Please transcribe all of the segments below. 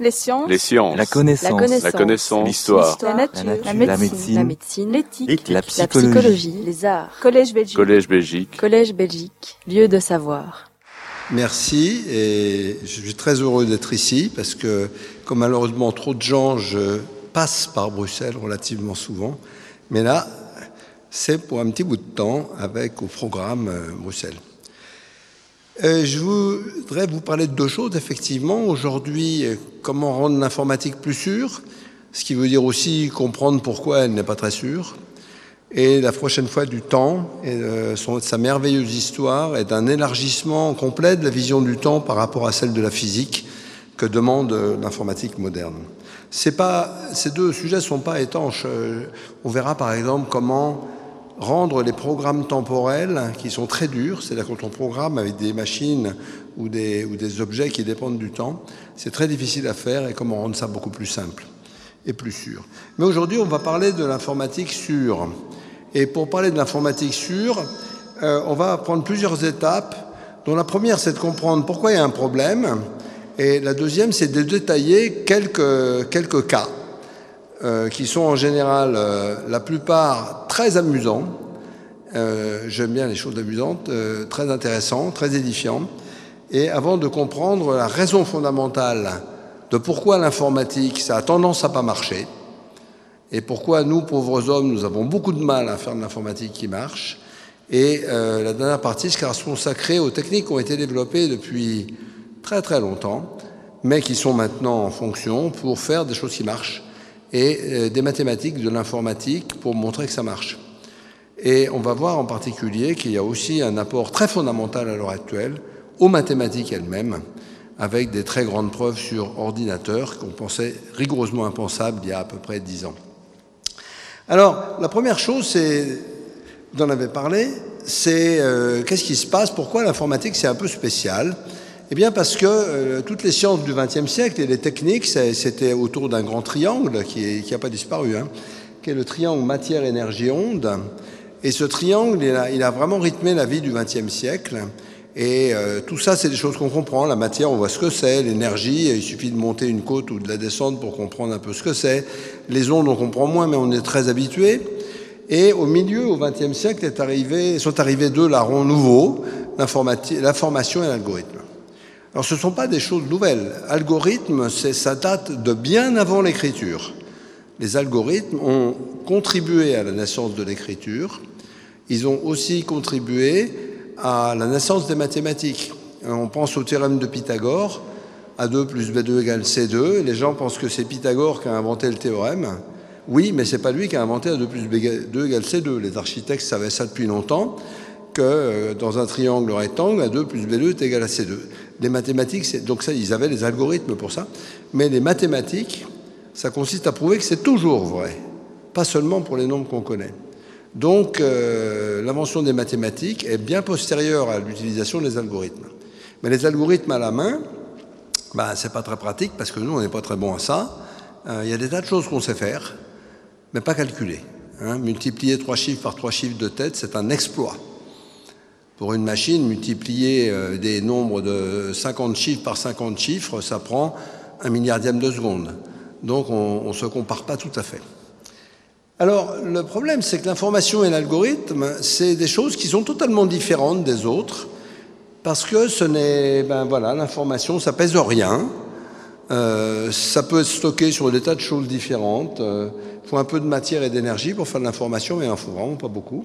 Les sciences. Les sciences. La connaissance. La connaissance. L'histoire. La nature. La nature. La médecine. médecine. La médecine. L'éthique. La La psychologie. psychologie. Les arts. Collège Belgique. Collège Belgique. Collège Belgique. Lieu de savoir. Merci et je suis très heureux d'être ici parce que comme malheureusement trop de gens, je passe par Bruxelles relativement souvent. Mais là, c'est pour un petit bout de temps avec au programme euh, Bruxelles. Euh, je voudrais vous parler de deux choses, effectivement. Aujourd'hui, euh, comment rendre l'informatique plus sûre, ce qui veut dire aussi comprendre pourquoi elle n'est pas très sûre. Et la prochaine fois du temps, et euh, son, sa merveilleuse histoire est un élargissement complet de la vision du temps par rapport à celle de la physique que demande euh, l'informatique moderne. Ces deux sujets ne sont pas étanches. Euh, On verra par exemple comment rendre les programmes temporels, qui sont très durs, c'est-à-dire quand on programme avec des machines ou des, objets qui dépendent du temps, c'est très difficile à faire et comment rendre ça beaucoup plus simple et plus sûr. Mais aujourd'hui, on va parler de l'informatique sûre. Et pour parler de l'informatique sûre, euh, on va prendre plusieurs étapes, dont la première, c'est de comprendre pourquoi il y a un problème, et la deuxième, c'est de détailler quelques cas, euh, qui sont en général, euh, la plupart, très amusants. Euh, J'aime bien les choses amusantes, euh, très intéressants, très édifiants. Et avant de comprendre la raison fondamentale de pourquoi l'informatique, ça a tendance à pas marcher, et pourquoi nous, pauvres hommes, nous avons beaucoup de mal à faire de l'informatique qui marche. Et euh, la dernière partie sera consacrée aux techniques qui ont été développées depuis très très longtemps, mais qui sont maintenant en fonction pour faire des choses qui marchent, et euh, des mathématiques, de l'informatique pour montrer que ça marche. Et on va voir en particulier qu'il y a aussi un apport très fondamental à l'heure actuelle aux mathématiques elles-mêmes, avec des très grandes preuves sur ordinateur qu'on pensait rigoureusement impensables il y a à peu près dix ans. Alors, la première chose, c'est, vous en avez parlé, c'est euh, qu'est-ce qui se passe, pourquoi l'informatique c'est un peu spécial? Eh bien parce que euh, toutes les sciences du XXe siècle et les techniques, c'était autour d'un grand triangle qui n'a pas disparu, hein, qui est le triangle matière-énergie-onde. Et ce triangle, il a, il a, vraiment rythmé la vie du XXe siècle. Et euh, tout ça, c'est des choses qu'on comprend. La matière, on voit ce que c'est. L'énergie, il suffit de monter une côte ou de la descendre pour comprendre un peu ce que c'est. Les ondes, on comprend moins, mais on est très habitué. Et au milieu, au XXe siècle, est arrivé, sont arrivés deux larrons nouveaux, l'information et l'algorithme. Alors, ce ne sont pas des choses nouvelles. Algorithme, ça date de bien avant l'écriture. Les algorithmes ont contribué à la naissance de l'écriture. Ils ont aussi contribué à la naissance des mathématiques. On pense au théorème de Pythagore, A2 plus B2 égale C2. Les gens pensent que c'est Pythagore qui a inventé le théorème. Oui, mais c'est pas lui qui a inventé A2 plus B2 égale C2. Les architectes savaient ça depuis longtemps, que euh, dans un triangle rectangle, A2 plus B2 est égal à C2. Les mathématiques, donc ça, ils avaient les algorithmes pour ça. Mais les mathématiques, ça consiste à prouver que c'est toujours vrai, pas seulement pour les nombres qu'on connaît. Donc, euh, l'invention des mathématiques est bien postérieure à l'utilisation des algorithmes. Mais les algorithmes à la main, bah, c'est pas très pratique parce que nous, on n'est pas très bon à ça. Il euh, y a des tas de choses qu'on sait faire, mais pas calculer. Hein. Multiplier trois chiffres par trois chiffres de tête, c'est un exploit. Pour une machine, multiplier euh, des nombres de 50 chiffres par 50 chiffres, ça prend un milliardième de seconde. Donc, on ne se compare pas tout à fait. Alors, le problème, c'est que l'information et l'algorithme, c'est des choses qui sont totalement différentes des autres, parce que ce n'est, ben voilà, l'information, ça pèse rien, euh, ça peut être stocké sur des tas de choses différentes. Il euh, faut un peu de matière et d'énergie pour faire de l'information, mais il en faut vraiment pas beaucoup.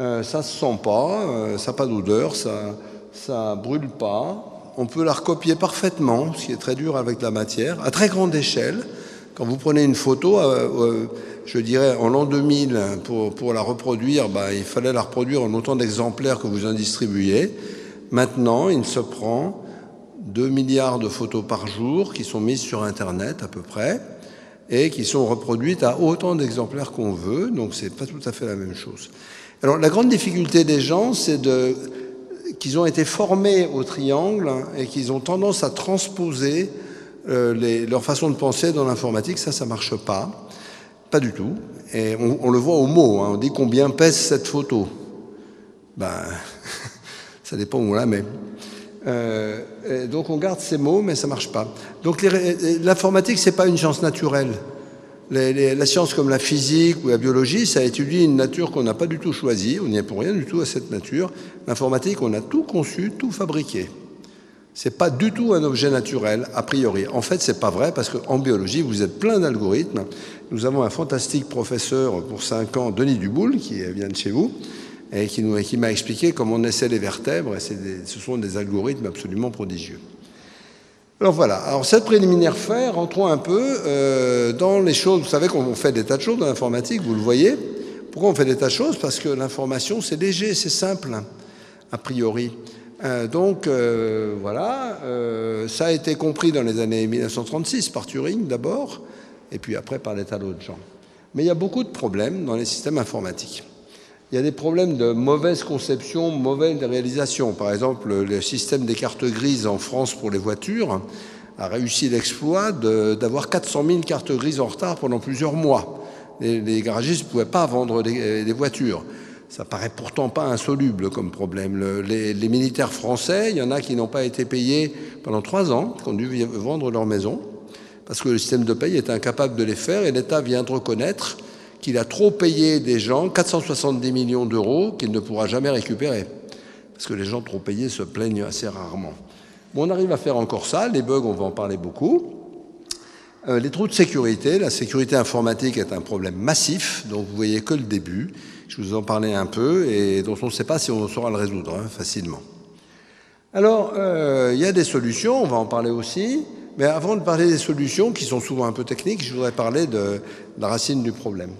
Euh, ça se sent pas, euh, ça n'a pas d'odeur, ça, ça brûle pas. On peut la recopier parfaitement, ce qui est très dur avec la matière, à très grande échelle. Quand vous prenez une photo, euh, je dirais en l'an 2000, pour, pour la reproduire, bah, il fallait la reproduire en autant d'exemplaires que vous en distribuez. Maintenant, il se prend 2 milliards de photos par jour qui sont mises sur Internet à peu près et qui sont reproduites à autant d'exemplaires qu'on veut, donc c'est pas tout à fait la même chose. Alors la grande difficulté des gens, c'est qu'ils ont été formés au triangle et qu'ils ont tendance à transposer euh, leur façon de penser dans l'informatique. Ça, ça marche pas, pas du tout. Et on, le voit au mot. Hein, on dit combien pèse cette photo? Ben, ça dépend où on la met. Euh, donc on garde ces mots, mais ça marche pas. Donc l'informatique, c'est pas une science naturelle. La science comme la physique ou la biologie, ça étudie une nature qu'on n'a pas du tout choisie. On n'y est pour rien du tout à cette nature. L'informatique, on a tout conçu, tout fabriqué. C'est pas du tout un objet naturel a priori. En fait, c'est pas vrai parce qu'en biologie, vous êtes plein d'algorithmes. Nous avons un fantastique professeur pour 5 ans, Denis Duboul, qui vient de chez vous, et qui, qui m'a expliqué comment on essaie les vertèbres. Et ce sont des algorithmes absolument prodigieux. Alors voilà, alors cette préliminaire fait, rentrons un peu euh, dans les choses. Vous savez qu'on fait des tas de choses dans l'informatique, vous le voyez. Pourquoi on fait des tas de choses? Parce que l'information, c'est léger, c'est simple, a priori. Euh, donc euh, voilà, ça a été compris dans les années 1936 par Turing d'abord, et puis après par des tas d'autres gens. Mais il y a beaucoup de problèmes dans les systèmes informatiques. Il y a des problèmes de mauvaise conception, mauvaise réalisation. Par exemple, le système des cartes grises en France pour les voitures a réussi l'exploit d'avoir 400 000 cartes grises en retard pendant plusieurs mois. Les, garagistes ne pouvaient pas vendre des voitures. Ça paraît pourtant pas insoluble comme problème. les, militaires français, il y en a qui n'ont pas été payés pendant trois ans, qui ont dû vendre leur maison, parce que le système de paye est incapable de les faire, et l'État vient de reconnaître qu'il a trop payé des gens, 470 millions d'euros, qu'il ne pourra jamais récupérer. Parce que les gens trop payés se plaignent assez rarement. On arrive à faire encore ça, les bugs, on va en parler beaucoup. Euh, les trous de sécurité, la sécurité informatique est un problème massif, donc vous voyez que le début. Je vous en parlais un peu et dont on ne sait pas si on saura le résoudre hein, facilement. Alors, euh, il y a des solutions, on va en parler aussi. Mais avant de parler des solutions, qui sont souvent un peu techniques, je voudrais parler de, la racine du problème.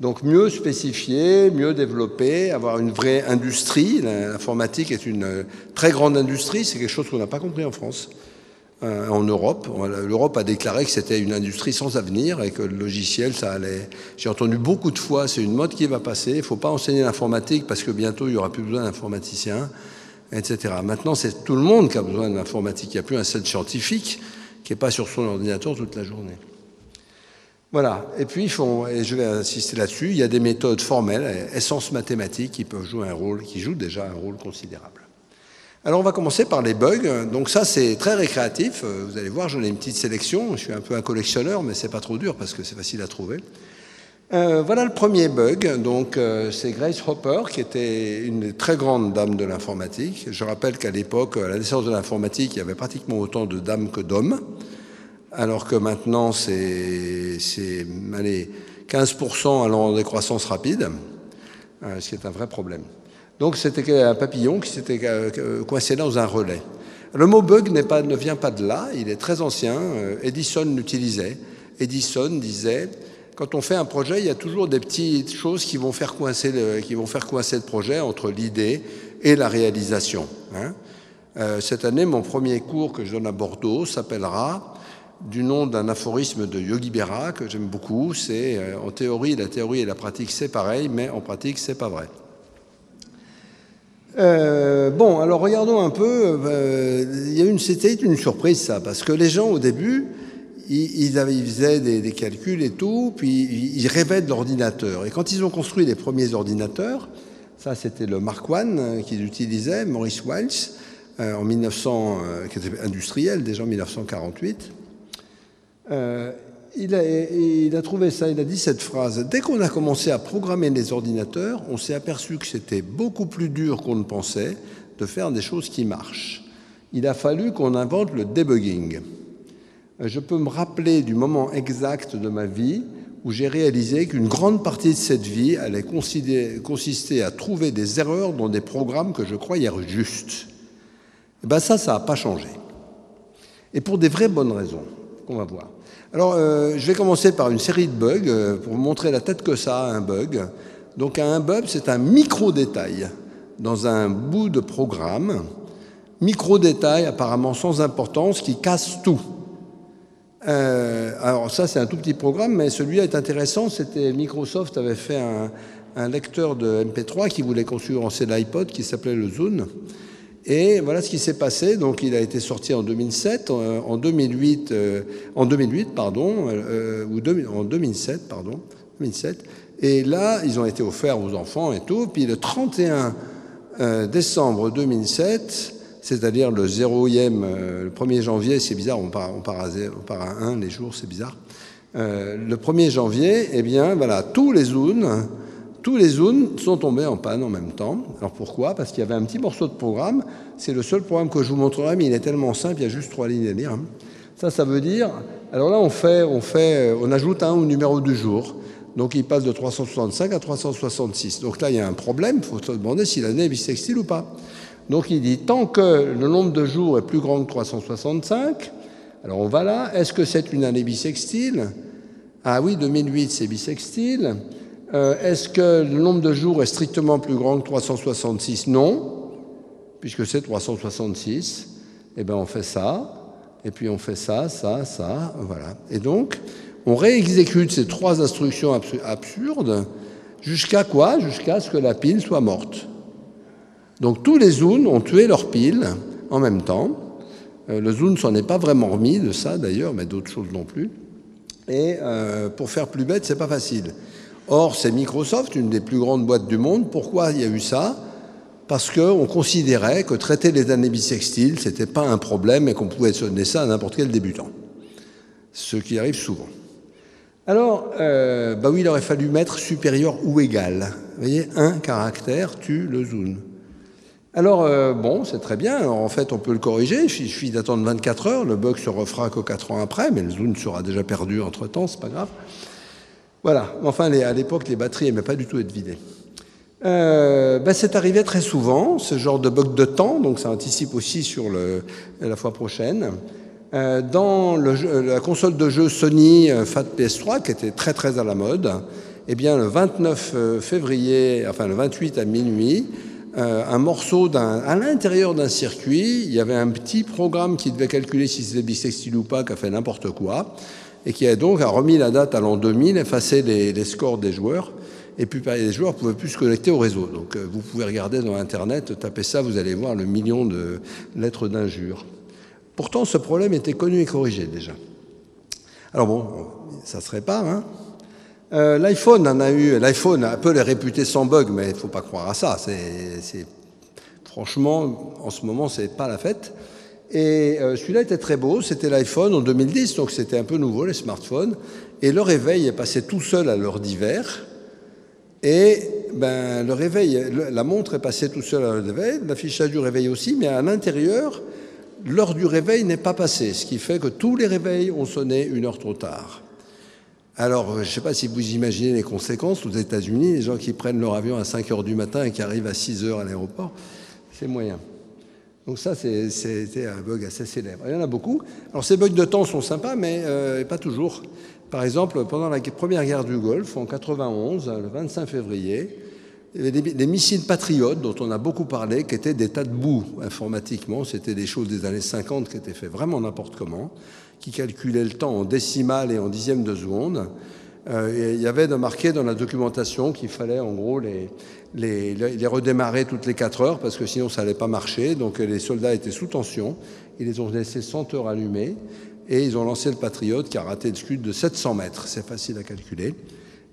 Donc mieux spécifier, mieux développer, avoir une vraie industrie. L'informatique est une très grande industrie, c'est quelque chose qu'on n'a pas compris en France. Euh, en Europe. L'Europe a déclaré que c'était une industrie sans avenir et que le logiciel, ça allait. J'ai entendu beaucoup de fois, c'est une mode qui va passer. Il ne faut pas enseigner l'informatique parce que bientôt il n'y aura plus besoin d'informaticiens, etc. Maintenant, c'est tout le monde qui a besoin de l'informatique. Il n'y a plus un seul scientifique qui n'est pas sur son ordinateur toute la journée. Voilà. Et puis, et je vais insister là-dessus, il y a des méthodes formelles, essence mathématique, qui peuvent jouer un rôle, qui jouent déjà un rôle considérable. Alors on va commencer par les bugs. Donc ça c'est très récréatif. Vous allez voir, j'en ai une petite sélection. Je suis un peu un collectionneur, mais c'est pas trop dur parce que c'est facile à trouver. Euh, voilà le premier bug. Donc euh, c'est Grace Hopper qui était une très grande dame de l'informatique. Je rappelle qu'à l'époque, à la naissance de l'informatique, il y avait pratiquement autant de dames que d'hommes, alors que maintenant c'est 15% allant en décroissance rapide, ce qui est un vrai problème. Donc c'était un papillon qui s'était euh, coincé dans un relais. Le mot bug ne vient pas de là, il est très ancien. Euh, Edison l'utilisait. Edison disait quand on fait un projet, il y a toujours des petites choses qui vont faire coincer le, qui vont faire coincer le projet entre l'idée et la réalisation. Hein. Euh, cette année, mon premier cours que je donne à Bordeaux s'appellera du nom d'un aphorisme de Yogi Berra que j'aime beaucoup. C'est en théorie, la théorie et la pratique c'est pareil, mais en pratique c'est pas vrai. Euh, bon, alors regardons un peu. Euh, c'était une surprise ça, parce que les gens au début, ils, faisaient des, calculs et tout, puis ils rêvaient de l'ordinateur. Et quand ils ont construit les premiers ordinateurs, ça c'était le Mark I euh, qu'ils utilisaient, Maurice Welch, en 1900, qui était industriel déjà en 1948 il a, trouvé ça, il a dit cette phrase. Dès qu'on a commencé à programmer les ordinateurs, on s'est aperçu que c'était beaucoup plus dur qu'on ne pensait de faire des choses qui marchent. Il a fallu qu'on invente le debugging. Je peux me rappeler du moment exact de ma vie où j'ai réalisé qu'une grande partie de cette vie allait consister à trouver des erreurs dans des programmes que je croyais justes. Et eh bien ça, ça n'a pas changé. Et pour des vraies bonnes raisons, qu'on va voir. Alors, euh, je vais commencer par une série de bugs euh, pour montrer la tête que ça a, un bug. Donc, un bug, c'est un micro-détail dans un bout de programme. Micro-détail apparemment sans importance qui casse tout. Euh, alors, ça, c'est un tout petit programme, mais celui-là est intéressant. C'était Microsoft avait fait un, lecteur de MP3 qui voulait concurrencer l'iPod qui s'appelait le Zune. Et voilà ce qui s'est passé. Donc, il a été sorti en 2007, en 2008, euh, 2008, pardon, euh, ou en 2007, pardon, 2007. Et là, ils ont été offerts aux enfants et tout. Puis le 31 euh, décembre 2007, c'est-à-dire le 0e, le 1er janvier, c'est bizarre, on part, à, on part à 1 les jours, c'est bizarre. le 1er janvier, eh bien, voilà, tous les zooms tous les zooms sont tombés en panne en même temps. Alors pourquoi? Parce qu'il y avait un petit morceau de programme. C'est le seul programme que je vous montrerai, mais il est tellement simple, il y a juste trois lignes à lire. Ça, ça veut dire. Alors là, on fait, on fait, on ajoute un au numéro du jour. Donc il passe de 365 à 366. Donc là, il y a un problème. Il faut se demander si l'année est bisextile ou pas. Donc il dit tant que le nombre de jours est plus grand que 365, alors on va là. Est-ce que c'est une année bisextile? Ah oui, 2008, c'est bisextile. Euh, est-ce que le nombre de jours est strictement plus grand que 366 Non, puisque c'est 366. Eh bien, on fait ça, et puis on fait ça, ça, ça, voilà. Et donc, on réexécute ces trois instructions absurdes jusqu'à quoi? Jusqu'à ce que la pile soit morte. Donc tous les zooms ont tué leur pile en même temps. Euh, le zoom s'en est pas vraiment remis de ça d'ailleurs, mais d'autres choses non plus. Et euh, pour faire plus bête, c'est pas facile. Or, c'est Microsoft, une des plus grandes boîtes du monde. Pourquoi il y a eu ça? Parce qu'on considérait que traiter les années bissextiles, ce n'était pas un problème et qu'on pouvait donner ça à n'importe quel débutant. Ce qui arrive souvent. Alors, euh, bah oui, il aurait fallu mettre supérieur ou égal. Vous voyez, un caractère tue le zoom. Alors, euh, bon, c'est très bien. en fait, on peut le corriger. Il suffit d'attendre 24 heures. Le bug se refera que 4 ans après, mais le zoom sera déjà perdu entre-temps, c'est pas grave. Voilà. Enfin, à l'époque, les batteries n'aimaient pas du tout être vidées. Euh, ben, c'est arrivé très souvent, ce genre de bug de temps, donc ça anticipe aussi sur le, la fois prochaine. Euh, dans le la console de jeu Sony euh, Fat PS3, qui était très très à la mode, eh bien, le 29 euh, février, enfin le 28 à minuit, euh, un morceau d'un, à l'intérieur d'un circuit, il y avait un petit programme qui devait calculer si c'était bisextile ou pas, qui a fait n'importe quoi et qui a donc remis la date à l'an 2000, effacé les, scores des joueurs, et puis les joueurs ne pouvaient plus se connecter au réseau. Donc euh, vous pouvez regarder dans Internet, taper ça, vous allez voir le million de lettres d'injures. Pourtant, ce problème était connu et corrigé déjà. Alors bon, ça se répare. Hein euh, L'iPhone en a eu. L'iPhone, Apple est réputé sans bug, mais il ne faut pas croire à ça. C'est, franchement, en ce moment, c'est pas la fête. Et euh, celui-là était très beau, c'était l'iPhone en 2010, donc c'était un peu nouveau, les smartphones. Et le réveil est passé tout seul à l'heure d'hiver. Et ben, le réveil, la montre est passée tout seul à l'heure d'hiver, l'affichage du réveil aussi, mais à l'intérieur, l'heure du réveil n'est pas passée, ce qui fait que tous les réveils ont sonné une heure trop tard. Alors, je ne sais pas si vous imaginez les conséquences aux États-Unis, les gens qui prennent leur avion à 5 heures du matin et qui arrivent à 6 heures à l'aéroport, c'est moyen. Donc ça, c'était un bug assez célèbre. Il y en a beaucoup. Alors ces bugs de temps sont sympas, mais euh, pas toujours. Par exemple, pendant la première guerre du Golfe, en 91, le 25 février, il y avait des, missiles patriotes dont on a beaucoup parlé, qui étaient des tas de boue informatiquement. C'était des choses des années 50 qui étaient faites vraiment n'importe comment, qui calculaient le temps en décimales et en dixièmes de seconde. Euh, il y avait de marqué dans la documentation qu'il fallait en gros les, redémarrer toutes les 4 heures parce que sinon ça n'allait pas marcher. Donc les soldats étaient sous tension. Ils les ont laissés 100 heures allumés et ils ont lancé le Patriote qui a raté le scud de 700 mètres. C'est facile à calculer.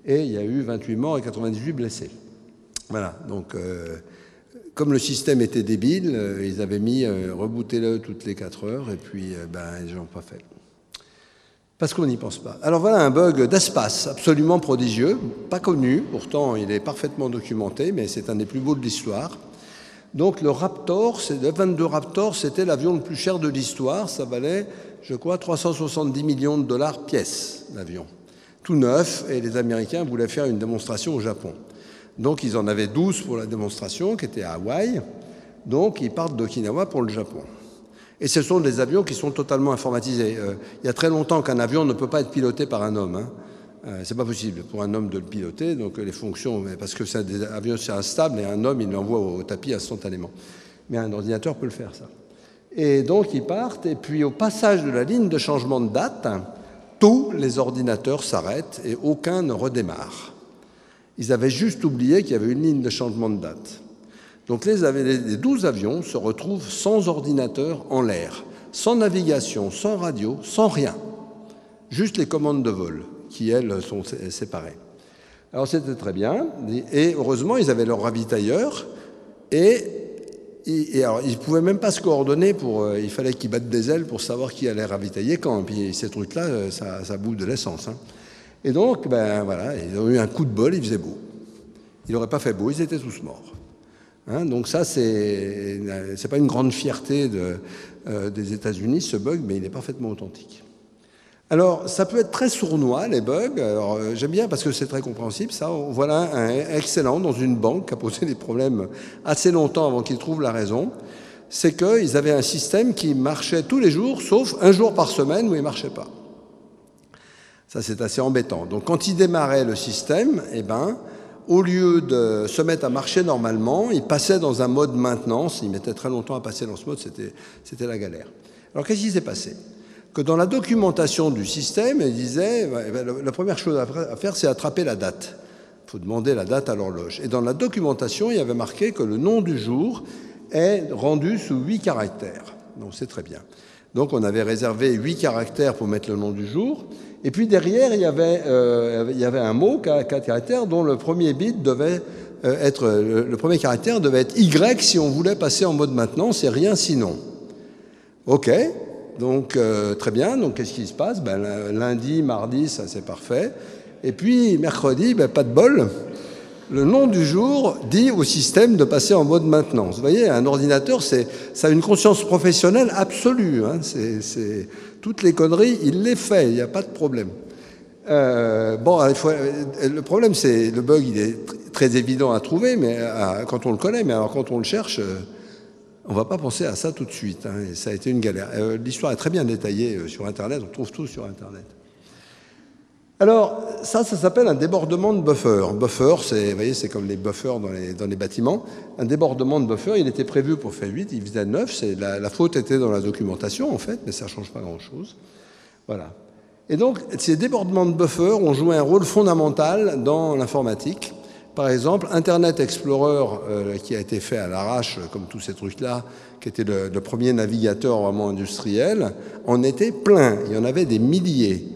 Et il y a eu 28 morts et 98 blessés. Voilà. Donc euh, comme le système était débile, euh, ils avaient mis euh, rebootez-le toutes les 4 heures et puis ben, ils n'ont pas fait parce qu'on n'y pense pas. Alors voilà un bug d'espace absolument prodigieux, pas connu, pourtant il est parfaitement documenté, mais c'est un des plus beaux de l'histoire. Donc le Raptor, le 22 Raptor, c'était l'avion le plus cher de l'histoire, ça valait, je crois, 370 millions de dollars pièce, l'avion. Tout neuf, et les Américains voulaient faire une démonstration au Japon. Donc ils en avaient 12 pour la démonstration, qui était à Hawaï, donc ils partent d'Okinawa pour le Japon. Et ce sont des avions qui sont totalement informatisés. Euh, il y a très longtemps qu'un avion ne peut pas être piloté par un homme. Hein. Euh, c'est pas possible pour un homme de le piloter, donc les fonctions, parce que c'est des avions c'est instable et un homme il l'envoie au tapis instantanément. Mais un ordinateur peut le faire ça. Et donc ils partent et puis au passage de la ligne de changement de date, tous les ordinateurs s'arrêtent et aucun ne redémarre. Ils avaient juste oublié qu'il y avait une ligne de changement de date. Donc les, les 12 avions se retrouvent sans ordinateur en l'air, sans navigation, sans radio, sans rien. Juste les commandes de vol, qui, elles, sont séparées. Alors c'était très bien. Et heureusement, ils avaient leur ravitailleur. Et alors, ils ne pouvaient même pas se coordonner. Pour, euh, il fallait qu'ils battent des ailes pour savoir qui allait ravitailler quand. Et puis ces trucs-là, euh, ça, boue de l'essence. Hein. Et donc, ben voilà, ils ont eu un coup de bol, il faisait beau. Il n'aurait pas fait beau, ils étaient tous morts. Hein, donc ça, c'est n'est pas une grande fierté euh, des États-Unis, ce bug, mais il est parfaitement authentique. Alors, ça peut être très sournois, les bugs. Alors, euh, j'aime bien parce que c'est très compréhensible. Ça, voilà un excellent dans une banque qui a posé des problèmes assez longtemps avant qu'ils trouvent la raison. C'est qu'ils avaient un système qui marchait tous les jours, sauf un jour par semaine où il ne marchait pas. Ça, c'est assez embêtant. Donc, quand ils démarraient le système, eh ben, au lieu de se mettre à marcher normalement, ils passaient dans un mode maintenance. Ils mettaient très longtemps à passer dans ce mode, c'était la galère. Alors, qu'est-ce qui s'est passé? Que dans la documentation du système, il disait eh ben, la première chose à faire, c'est attraper la date. Il faut demander la date à l'horloge. Et dans la documentation, il y avait marqué que le nom du jour est rendu sous huit caractères. Donc c'est très bien. Donc on avait réservé huit caractères pour mettre le nom du jour. Et puis derrière, il y avait, euh, un mot, quatre caractères, dont le premier bit devait euh, être, le, le, premier caractère devait être Y si on voulait passer en mode maintenance et rien sinon. OK, donc, euh, très bien. Donc, qu'est-ce qui se passe? Ben, Lundi, mardi, ça c'est parfait. Et puis, mercredi, ben, pas de bol. Le nom du jour dit au système de passer en mode maintenance. Vous voyez, un ordinateur, ça a une conscience professionnelle absolue. Hein. C'est, toutes les conneries, il les fait, il n'y a pas de problème. Euh, bon, le problème, c'est le bug, il est très évident à trouver, mais quand on le connaît, mais alors quand on le cherche, on ne va pas penser à ça tout de suite. Hein, ça a été une galère. Euh, l'histoire est très bien détaillée euh, sur Internet. On trouve tout sur Internet. Alors, ça, ça s'appelle un débordement de buffer. Buffer, c'est, voyez, c'est comme les buffers dans les, bâtiments. Un débordement de buffer, il était prévu pour faire 8, il faisait 9. C'est, la, faute était dans la documentation, en fait, mais ça ne change pas grand-chose. Voilà. Et donc, ces débordements de buffer ont joué un rôle fondamental dans l'informatique. Par exemple, Internet Explorer, euh, qui a été fait à l'arrache, comme tous ces trucs-là, qui était le, premier navigateur vraiment industriel, en était plein. Il y en avait des milliers.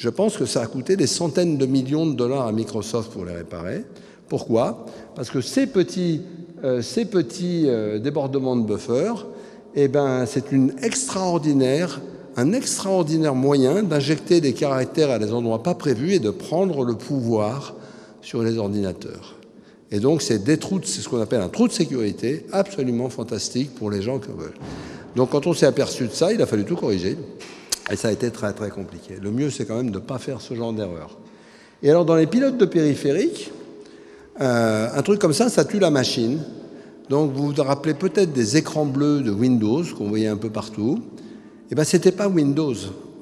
Je pense que ça a coûté des centaines de millions de dollars à Microsoft pour les réparer. Pourquoi? Parce que ces petits, euh, euh, débordements de buffer, eh ben, c'est un extraordinaire moyen d'injecter des caractères à des endroits pas prévus et de prendre le pouvoir sur les ordinateurs. Et donc, c'est c'est ce qu'on appelle un trou de sécurité absolument fantastique pour les gens qui veulent. Donc, quand on s'est aperçu de ça, il a fallu tout corriger. Et ça a été très, très compliqué. Le mieux, c'est quand même de ne pas faire ce genre d'erreur. Et alors, dans les pilotes de périphérique, euh, un truc comme ça, ça tue la machine. Donc, vous vous rappelez peut-être des écrans bleus de Windows qu'on voyait un peu partout. Eh bien, ce n'était pas Windows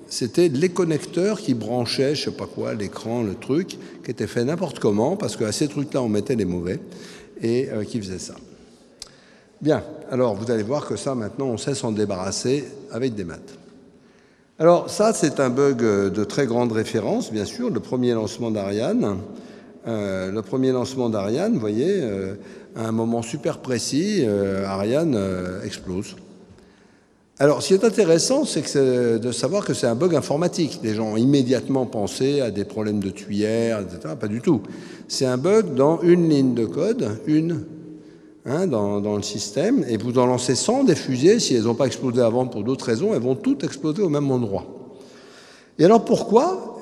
c'était les connecteurs qui branchaient, je sais pas quoi, l'écran, le truc, qui était fait n'importe comment, parce qu'à ces trucs-là, on mettait les mauvais, et euh, qui faisaient ça. Bien, alors vous allez voir que ça, maintenant, on sait s'en débarrasser avec des maths. Alors ça, c'est un bug euh, de très grande référence, bien sûr, le premier lancement d'Ariane. Euh, le premier lancement d'Ariane, vous voyez, à un moment super précis, Ariane explose. Alors, ce qui est intéressant, c'est de savoir que c'est un bug informatique. Les gens ont immédiatement pensé à des problèmes de tuyères, etc. Pas du tout. C'est un bug dans une ligne de code, une, hein, dans, le système, et vous en lancez 100 des fusées, si elles n'ont pas explosé avant pour d'autres raisons, elles vont toutes exploser au même endroit. Et alors pourquoi?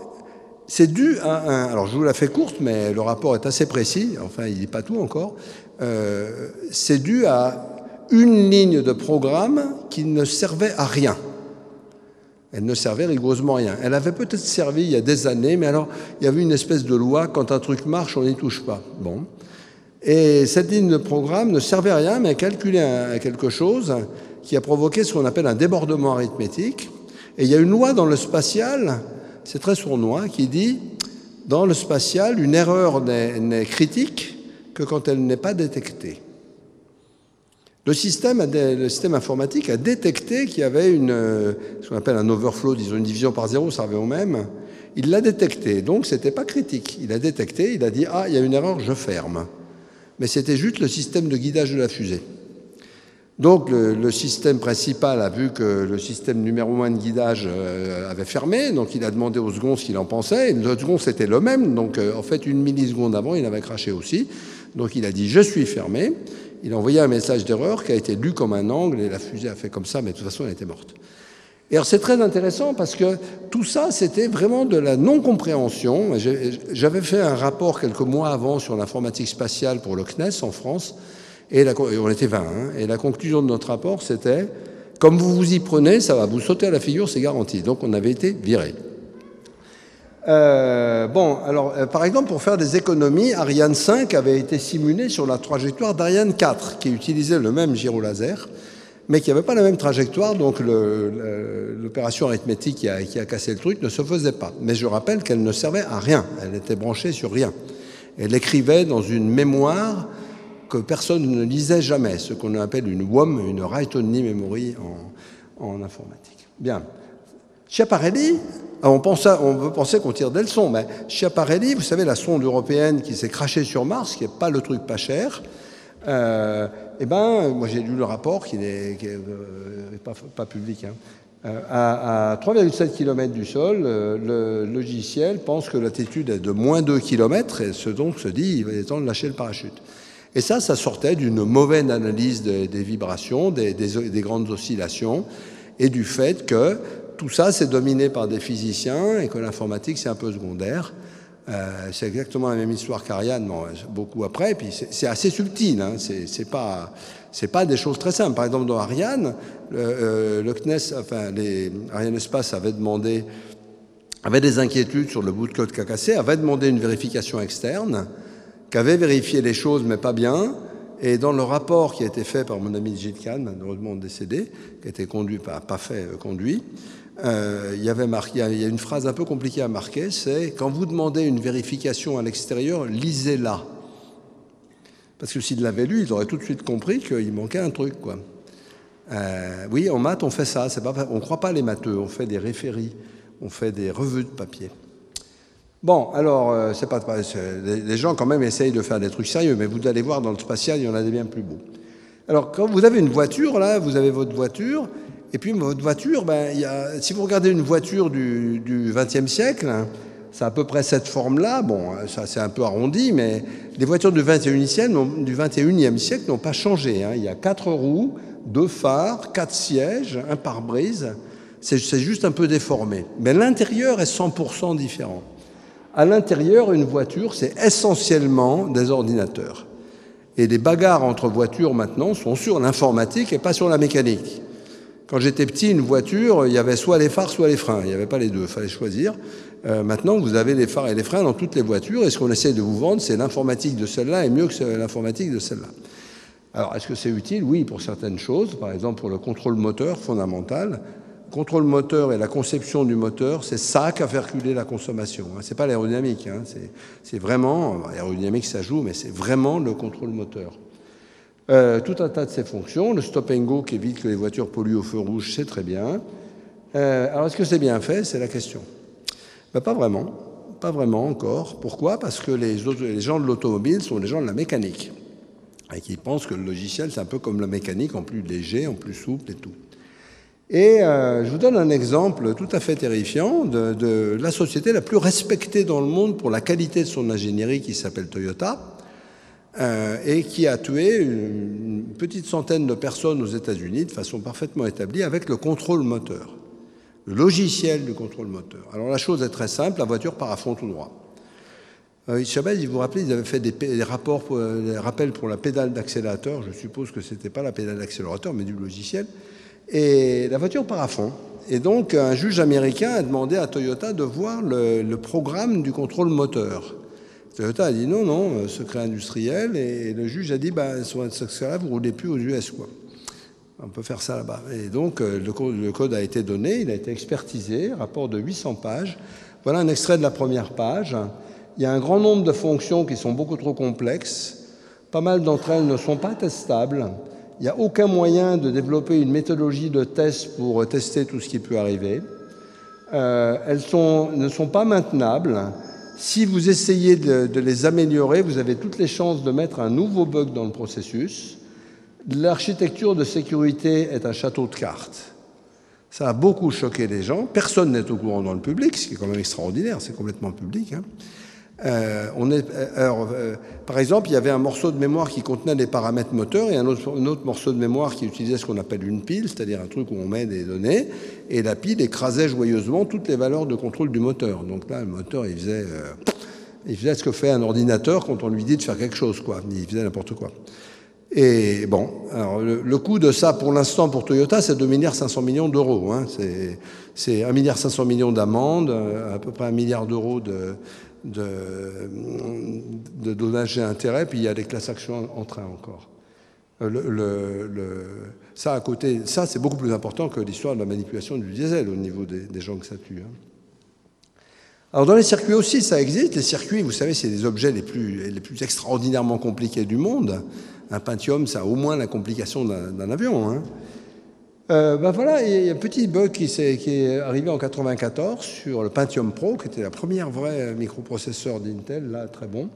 C'est dû à un. Alors, je vous la fais courte, mais le rapport est assez précis. Enfin, il dit pas tout encore. Euh, c'est dû à une ligne de programme qui ne servait à rien. Elle ne servait rigoureusement à rien. Elle avait peut-être servi il y a des années, mais alors il y avait une espèce de loi, quand un truc marche, on n'y touche pas. Bon. Et cette ligne de programme ne servait à rien, mais elle calculait quelque chose qui a provoqué ce qu'on appelle un débordement arithmétique. Et il y a une loi dans le spatial, c'est très sournois, qui dit, dans le spatial, une erreur n'est critique que quand elle n'est pas détectée. Le système, informatique a détecté qu'il y avait une, ce qu'on appelle un overflow, disons une division par zéro, ça revient au même. Il l'a détecté, donc c'était pas critique. Il a détecté, il a dit ah il y a une erreur, je ferme. Mais c'était juste le système de guidage de la fusée. Donc le, système principal a vu que le système numéro un de guidage euh, avait fermé, donc il a demandé au second ce qu'il en pensait. Et le second c'était le même, donc euh, en fait une milliseconde avant il avait craché aussi. Donc il a dit je suis fermé. Il a envoyé un message d'erreur qui a été lu comme un angle et la fusée a fait comme ça, mais de toute façon, elle était morte. Et alors c'est très intéressant parce que tout ça, c'était vraiment de la non-compréhension. J'avais fait un rapport quelques mois avant sur l'informatique spatiale pour le CNES en France, et, on était 20. Hein, et la conclusion de notre rapport, c'était comme vous vous y prenez, ça va vous sauter à la figure, c'est garanti. Donc on avait été viré. Euh, bon, alors, euh, par exemple, pour faire des économies, Ariane 5 avait été simulé sur la trajectoire d'Ariane 4, qui utilisait le même gyro-laser, mais qui n'avait pas la même trajectoire, donc l'opération arithmétique qui a, cassé le truc ne se faisait pas. Mais je rappelle qu'elle ne servait à rien, elle était branchée sur rien. Elle écrivait dans une mémoire que personne ne lisait jamais, ce qu'on appelle une WOM, une Write-Only Memory en, informatique. Bien. Schiaparelli, on, pense peut penser qu'on tire des leçons, mais Schiaparelli, vous savez, la sonde européenne qui s'est crachée sur Mars, qui n'est pas le truc pas cher, euh, eh ben, moi j'ai lu le rapport qui n'est euh, pas, public. Hein. Euh, à, 3,7 km du sol, le logiciel pense que l'altitude est de moins 2 km et se dit il va être temps de lâcher le parachute. Et ça, ça sortait d'une mauvaise analyse des, vibrations, des, des, grandes oscillations, et du fait que tout ça, c'est dominé par des physiciens et que l'informatique, c'est un peu secondaire. Euh, c'est exactement la même histoire qu'Ariane, beaucoup après. Puis c'est assez subtil. Hein, c'est pas c'est pas des choses très simples. Par exemple, dans Ariane, le, euh, le CNES, enfin les Ariane Espace avait demandé, avait des inquiétudes sur le bout de code qu'a cassé, avait demandé une vérification externe, qu'avait vérifié les choses mais pas bien. Et dans le rapport qui a été fait par mon ami Gilles malheureusement décédé, qui a été conduit, pas, pas fait, euh, conduit, euh, il, y avait marqué, il y a une phrase un peu compliquée à marquer, c'est quand vous demandez une vérification à l'extérieur, lisez-la. Parce que s'il l'avait lu, il aurait tout de suite compris qu'il manquait un truc. Euh, oui, en maths, on fait ça. On ne croit pas les matheux, on fait des référies, on fait des revues de papier. Bon, alors, euh, pas, les gens quand même essayent de faire des trucs sérieux, mais vous allez voir dans le spatial, il y en a des bien plus beaux. Alors, quand vous avez une voiture, là, vous avez votre voiture, et puis votre voiture, ben, si vous regardez une voiture du XXe siècle, c'est à peu près cette forme-là. Bon, ça c'est un peu arrondi, mais les voitures du XXIe siècle, du 21e siècle n'ont pas changé. Hein. Il y a quatre roues, deux phares, quatre sièges, un pare-brise. C'est juste un peu déformé. Mais l'intérieur est 100% différent. À l'intérieur, une voiture, c'est essentiellement des ordinateurs. Et les bagarres entre voitures maintenant sont sur l'informatique et pas sur la mécanique. Quand j'étais petit, une voiture, il y avait soit les phares, soit les freins. Il n'y avait pas les deux, il fallait choisir. Euh, maintenant, vous avez les phares et les freins dans toutes les voitures, et ce qu'on essaie de vous vendre, c'est l'informatique de celle-là, et mieux que l'informatique de celle-là. Alors, est-ce que c'est utile? Oui, pour certaines choses. Par exemple, pour le contrôle moteur fondamental. Le contrôle moteur et la conception du moteur, c'est ça qui a fait reculer la consommation. Hein. C'est pas l'aérodynamique. Hein. C'est vraiment, l'aérodynamique ça joue, mais c'est vraiment le contrôle moteur. Euh, tout un tas de ces fonctions. Le stop and go qui évite que les voitures polluent au feu rouge, c'est très bien. Euh, alors, est-ce que c'est bien fait? C'est la question. Ben, pas vraiment. Pas vraiment encore. Pourquoi? Parce que les, les gens de l'automobile sont des gens de la mécanique. Et qui pensent que le logiciel, c'est un peu comme la mécanique, en plus léger, en plus souple et tout. Et euh, je vous donne un exemple tout à fait terrifiant de, la société la plus respectée dans le monde pour la qualité de son ingénierie qui s'appelle Toyota. Euh, et qui a tué une, petite centaine de personnes aux États-Unis de façon parfaitement établie avec le contrôle moteur, le logiciel du contrôle moteur. Alors la chose est très simple, la voiture part à fond tout droit. Euh, Chabez, vous vous rappelez, ils avaient fait des, rapports des rappels pour la pédale d'accélérateur, je suppose que ce n'était pas la pédale d'accélérateur, mais du logiciel, et la voiture part à fond. Et donc un juge américain a demandé à Toyota de voir le programme du contrôle moteur. Toyota a dit non, non, euh, secret industriel, et le juge a dit, bah, sur ce secret-là, vous ne roulez plus aux US. Quoi. On peut faire ça là-bas. Et donc, euh, le code, a été donné, il a été expertisé, rapport de 800 pages. Voilà un extrait de la première page. Il y a un grand nombre de fonctions qui sont beaucoup trop complexes. Pas mal d'entre elles ne sont pas testables. Il n'y a aucun moyen de développer une méthodologie de test pour tester tout ce qui peut arriver. Euh, elles sont, ne sont pas maintenables. Si vous essayez de, les améliorer, vous avez toutes les chances de mettre un nouveau bug dans le processus. L'architecture de sécurité est un château de cartes. Ça a beaucoup choqué les gens. Personne n'est au courant dans le public, ce qui est quand même extraordinaire, c'est complètement public. Hein. Euh, est, alors, par exemple, il y avait un morceau de mémoire qui contenait des paramètres moteurs et un autre, morceau de mémoire qui utilisait ce qu'on appelle une pile, c'est-à-dire un truc où on met des données, et la pile écrasait joyeusement toutes les valeurs de contrôle du moteur. Donc là, le moteur, il faisait, il faisait ce que fait un ordinateur quand on lui dit de faire quelque chose, quoi. Il faisait n'importe quoi. Et bon, alors le, coût de ça pour l'instant pour Toyota, c'est 2 milliards 500 millions d'euros. Hein. C'est 1 milliard 500 millions d'amendes, euh, à peu près un milliard d'euros de, de, de, dommages et intérêts, puis il y a des classes actions en train encore. Euh, le, le, ça à côté, ça c'est beaucoup plus important que l'histoire de la manipulation du diesel au niveau des, des gens que ça tue. Hein. Alors dans les circuits aussi, ça existe. Les circuits, vous savez, c'est les objets les plus, les plus extraordinairement compliqués du monde. Un Pentium, ça a au moins la complication d'un avion. Hein. Euh, ben voilà, il y a un petit bug qui, est, arrivé en 94 sur le Pentium Pro, qui était la première vraie microprocesseur d'Intel, là, très bon.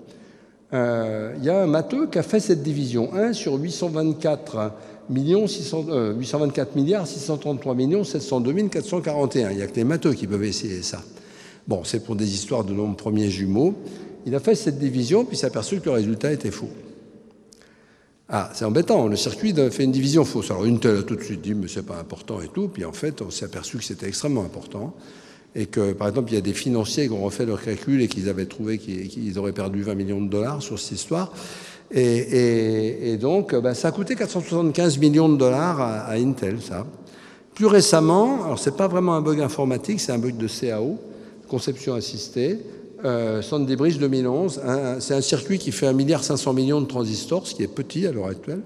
Euh, il y a un matheux qui a fait cette division. 1 sur 824 millions 600, 824 milliards 633 millions 702 441. Il n'y a que les matheux qui peuvent essayer ça. Bon, c'est pour des histoires de nombres premiers jumeaux. Il a fait cette division, puis s'est aperçu que le résultat était faux. Ah, c'est embêtant, le circuit fait une division fausse. Alors Intel a tout de suite dit, mais c'est pas important et tout, puis en fait, on s'est aperçu que c'était extrêmement important, et que, par exemple, il y a des financiers qui ont refait leur calcul et qu'ils avaient trouvé qu'ils auraient perdu 20 millions de dollars sur cette histoire. Et, donc, ben, ça a coûté 475 millions de dollars à, à Intel, ça. Plus récemment, alors c'est pas vraiment un bug informatique, c'est un bug de CAO, conception assistée, Sandy Bridge 2011. C'est un circuit qui fait 1,5 milliard de transistors, ce qui est petit à l'heure actuelle.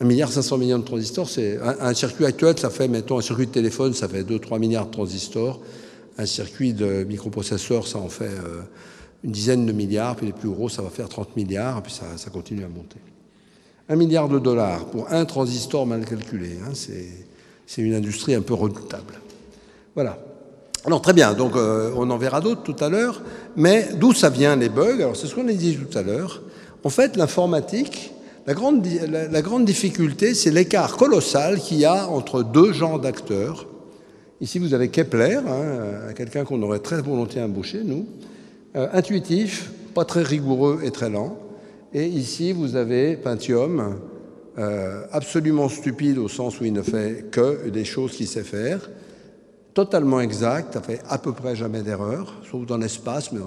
1,5 milliard de transistors, c'est un, circuit actuel, ça fait, mettons, un circuit de téléphone, ça fait 2-3 milliards de transistors. Un circuit de microprocesseur, ça en fait euh, une dizaine de milliards, puis les plus gros, ça va faire 30 milliards, puis ça, ça continue à monter. Un milliard de dollars pour un transistor mal calculé, hein, c'est une industrie un peu redoutable. Voilà. Alors très bien, donc euh, on en verra d'autres tout à l'heure, mais d'où ça vient les bugs? Alors c'est ce qu'on a dit tout à l'heure. En fait, l'informatique, la grande, difficulté, c'est l'écart colossal qu'il y a entre deux genres d'acteurs. Ici, vous avez Kepler, hein, quelqu'un qu'on aurait très volontiers embauché, nous, euh, intuitif, pas très rigoureux et très lent. Et ici, vous avez Pentium, euh, absolument stupide au sens où il ne fait que des choses qu'il sait faire, totalement exact, ça fait à peu près jamais d'erreur, sauf dans l'espace, mais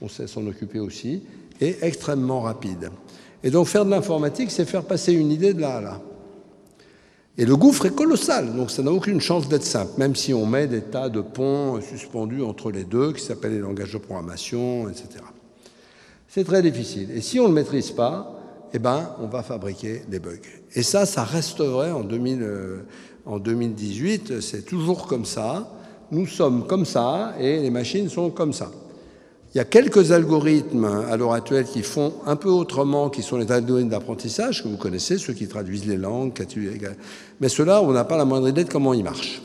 on sait s'en occuper aussi, et extrêmement rapide. Et donc faire de l'informatique, c'est faire passer une idée de là à là. Et le gouffre est colossal, donc ça n'a aucune chance d'être simple, même si on met des tas de ponts suspendus entre les deux, qui s'appellent les langages de programmation, etc. C'est très difficile. Et si on ne le maîtrise pas, eh ben, on va fabriquer des bugs. Et ça, ça reste vrai en 2000 en 2018, c'est toujours comme ça. Nous sommes comme ça et les machines sont comme ça. Il y a quelques algorithmes à l'heure actuelle qui font un peu autrement, qui sont les algorithmes d'apprentissage que vous connaissez, ceux qui traduisent les langues. Mais ceux-là, on n'a pas la moindre idée de comment ils marchent.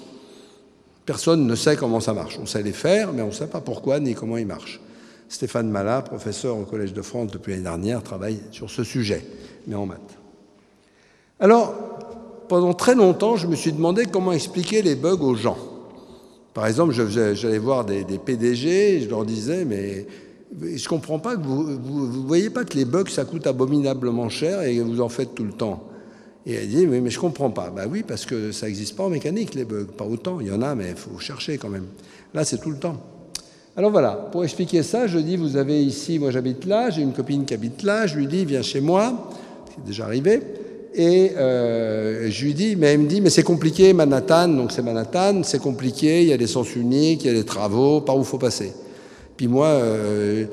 Personne ne sait comment ça marche. On sait les faire, mais on ne sait pas pourquoi ni comment ils marchent. Stéphane Malat, professeur au Collège de France depuis l'année dernière, travaille sur ce sujet, mais en maths. Alors, pendant très longtemps, je me suis demandé comment expliquer les bugs aux gens. Par exemple, j'allais voir des, PDG, et je leur disais, mais je ne comprends pas vous ne voyez pas que les bugs, ça coûte abominablement cher et vous en faites tout le temps. Et elle dit, mais, mais je ne comprends pas. Ben oui, parce que ça n'existe pas en mécanique, les bugs. Pas autant, il y en a, mais il faut chercher quand même. Là, c'est tout le temps. Alors voilà, pour expliquer ça, je dis, vous avez ici, moi j'habite là, j'ai une copine qui habite là, je lui dis, viens chez moi, c'est déjà arrivé. Et euh, je lui dis, mais elle me dit, mais c'est compliqué, Manhattan, donc c'est Manhattan, c'est compliqué, il y a des sens uniques, il y a des travaux, par où faut passer? Puis moi, euh,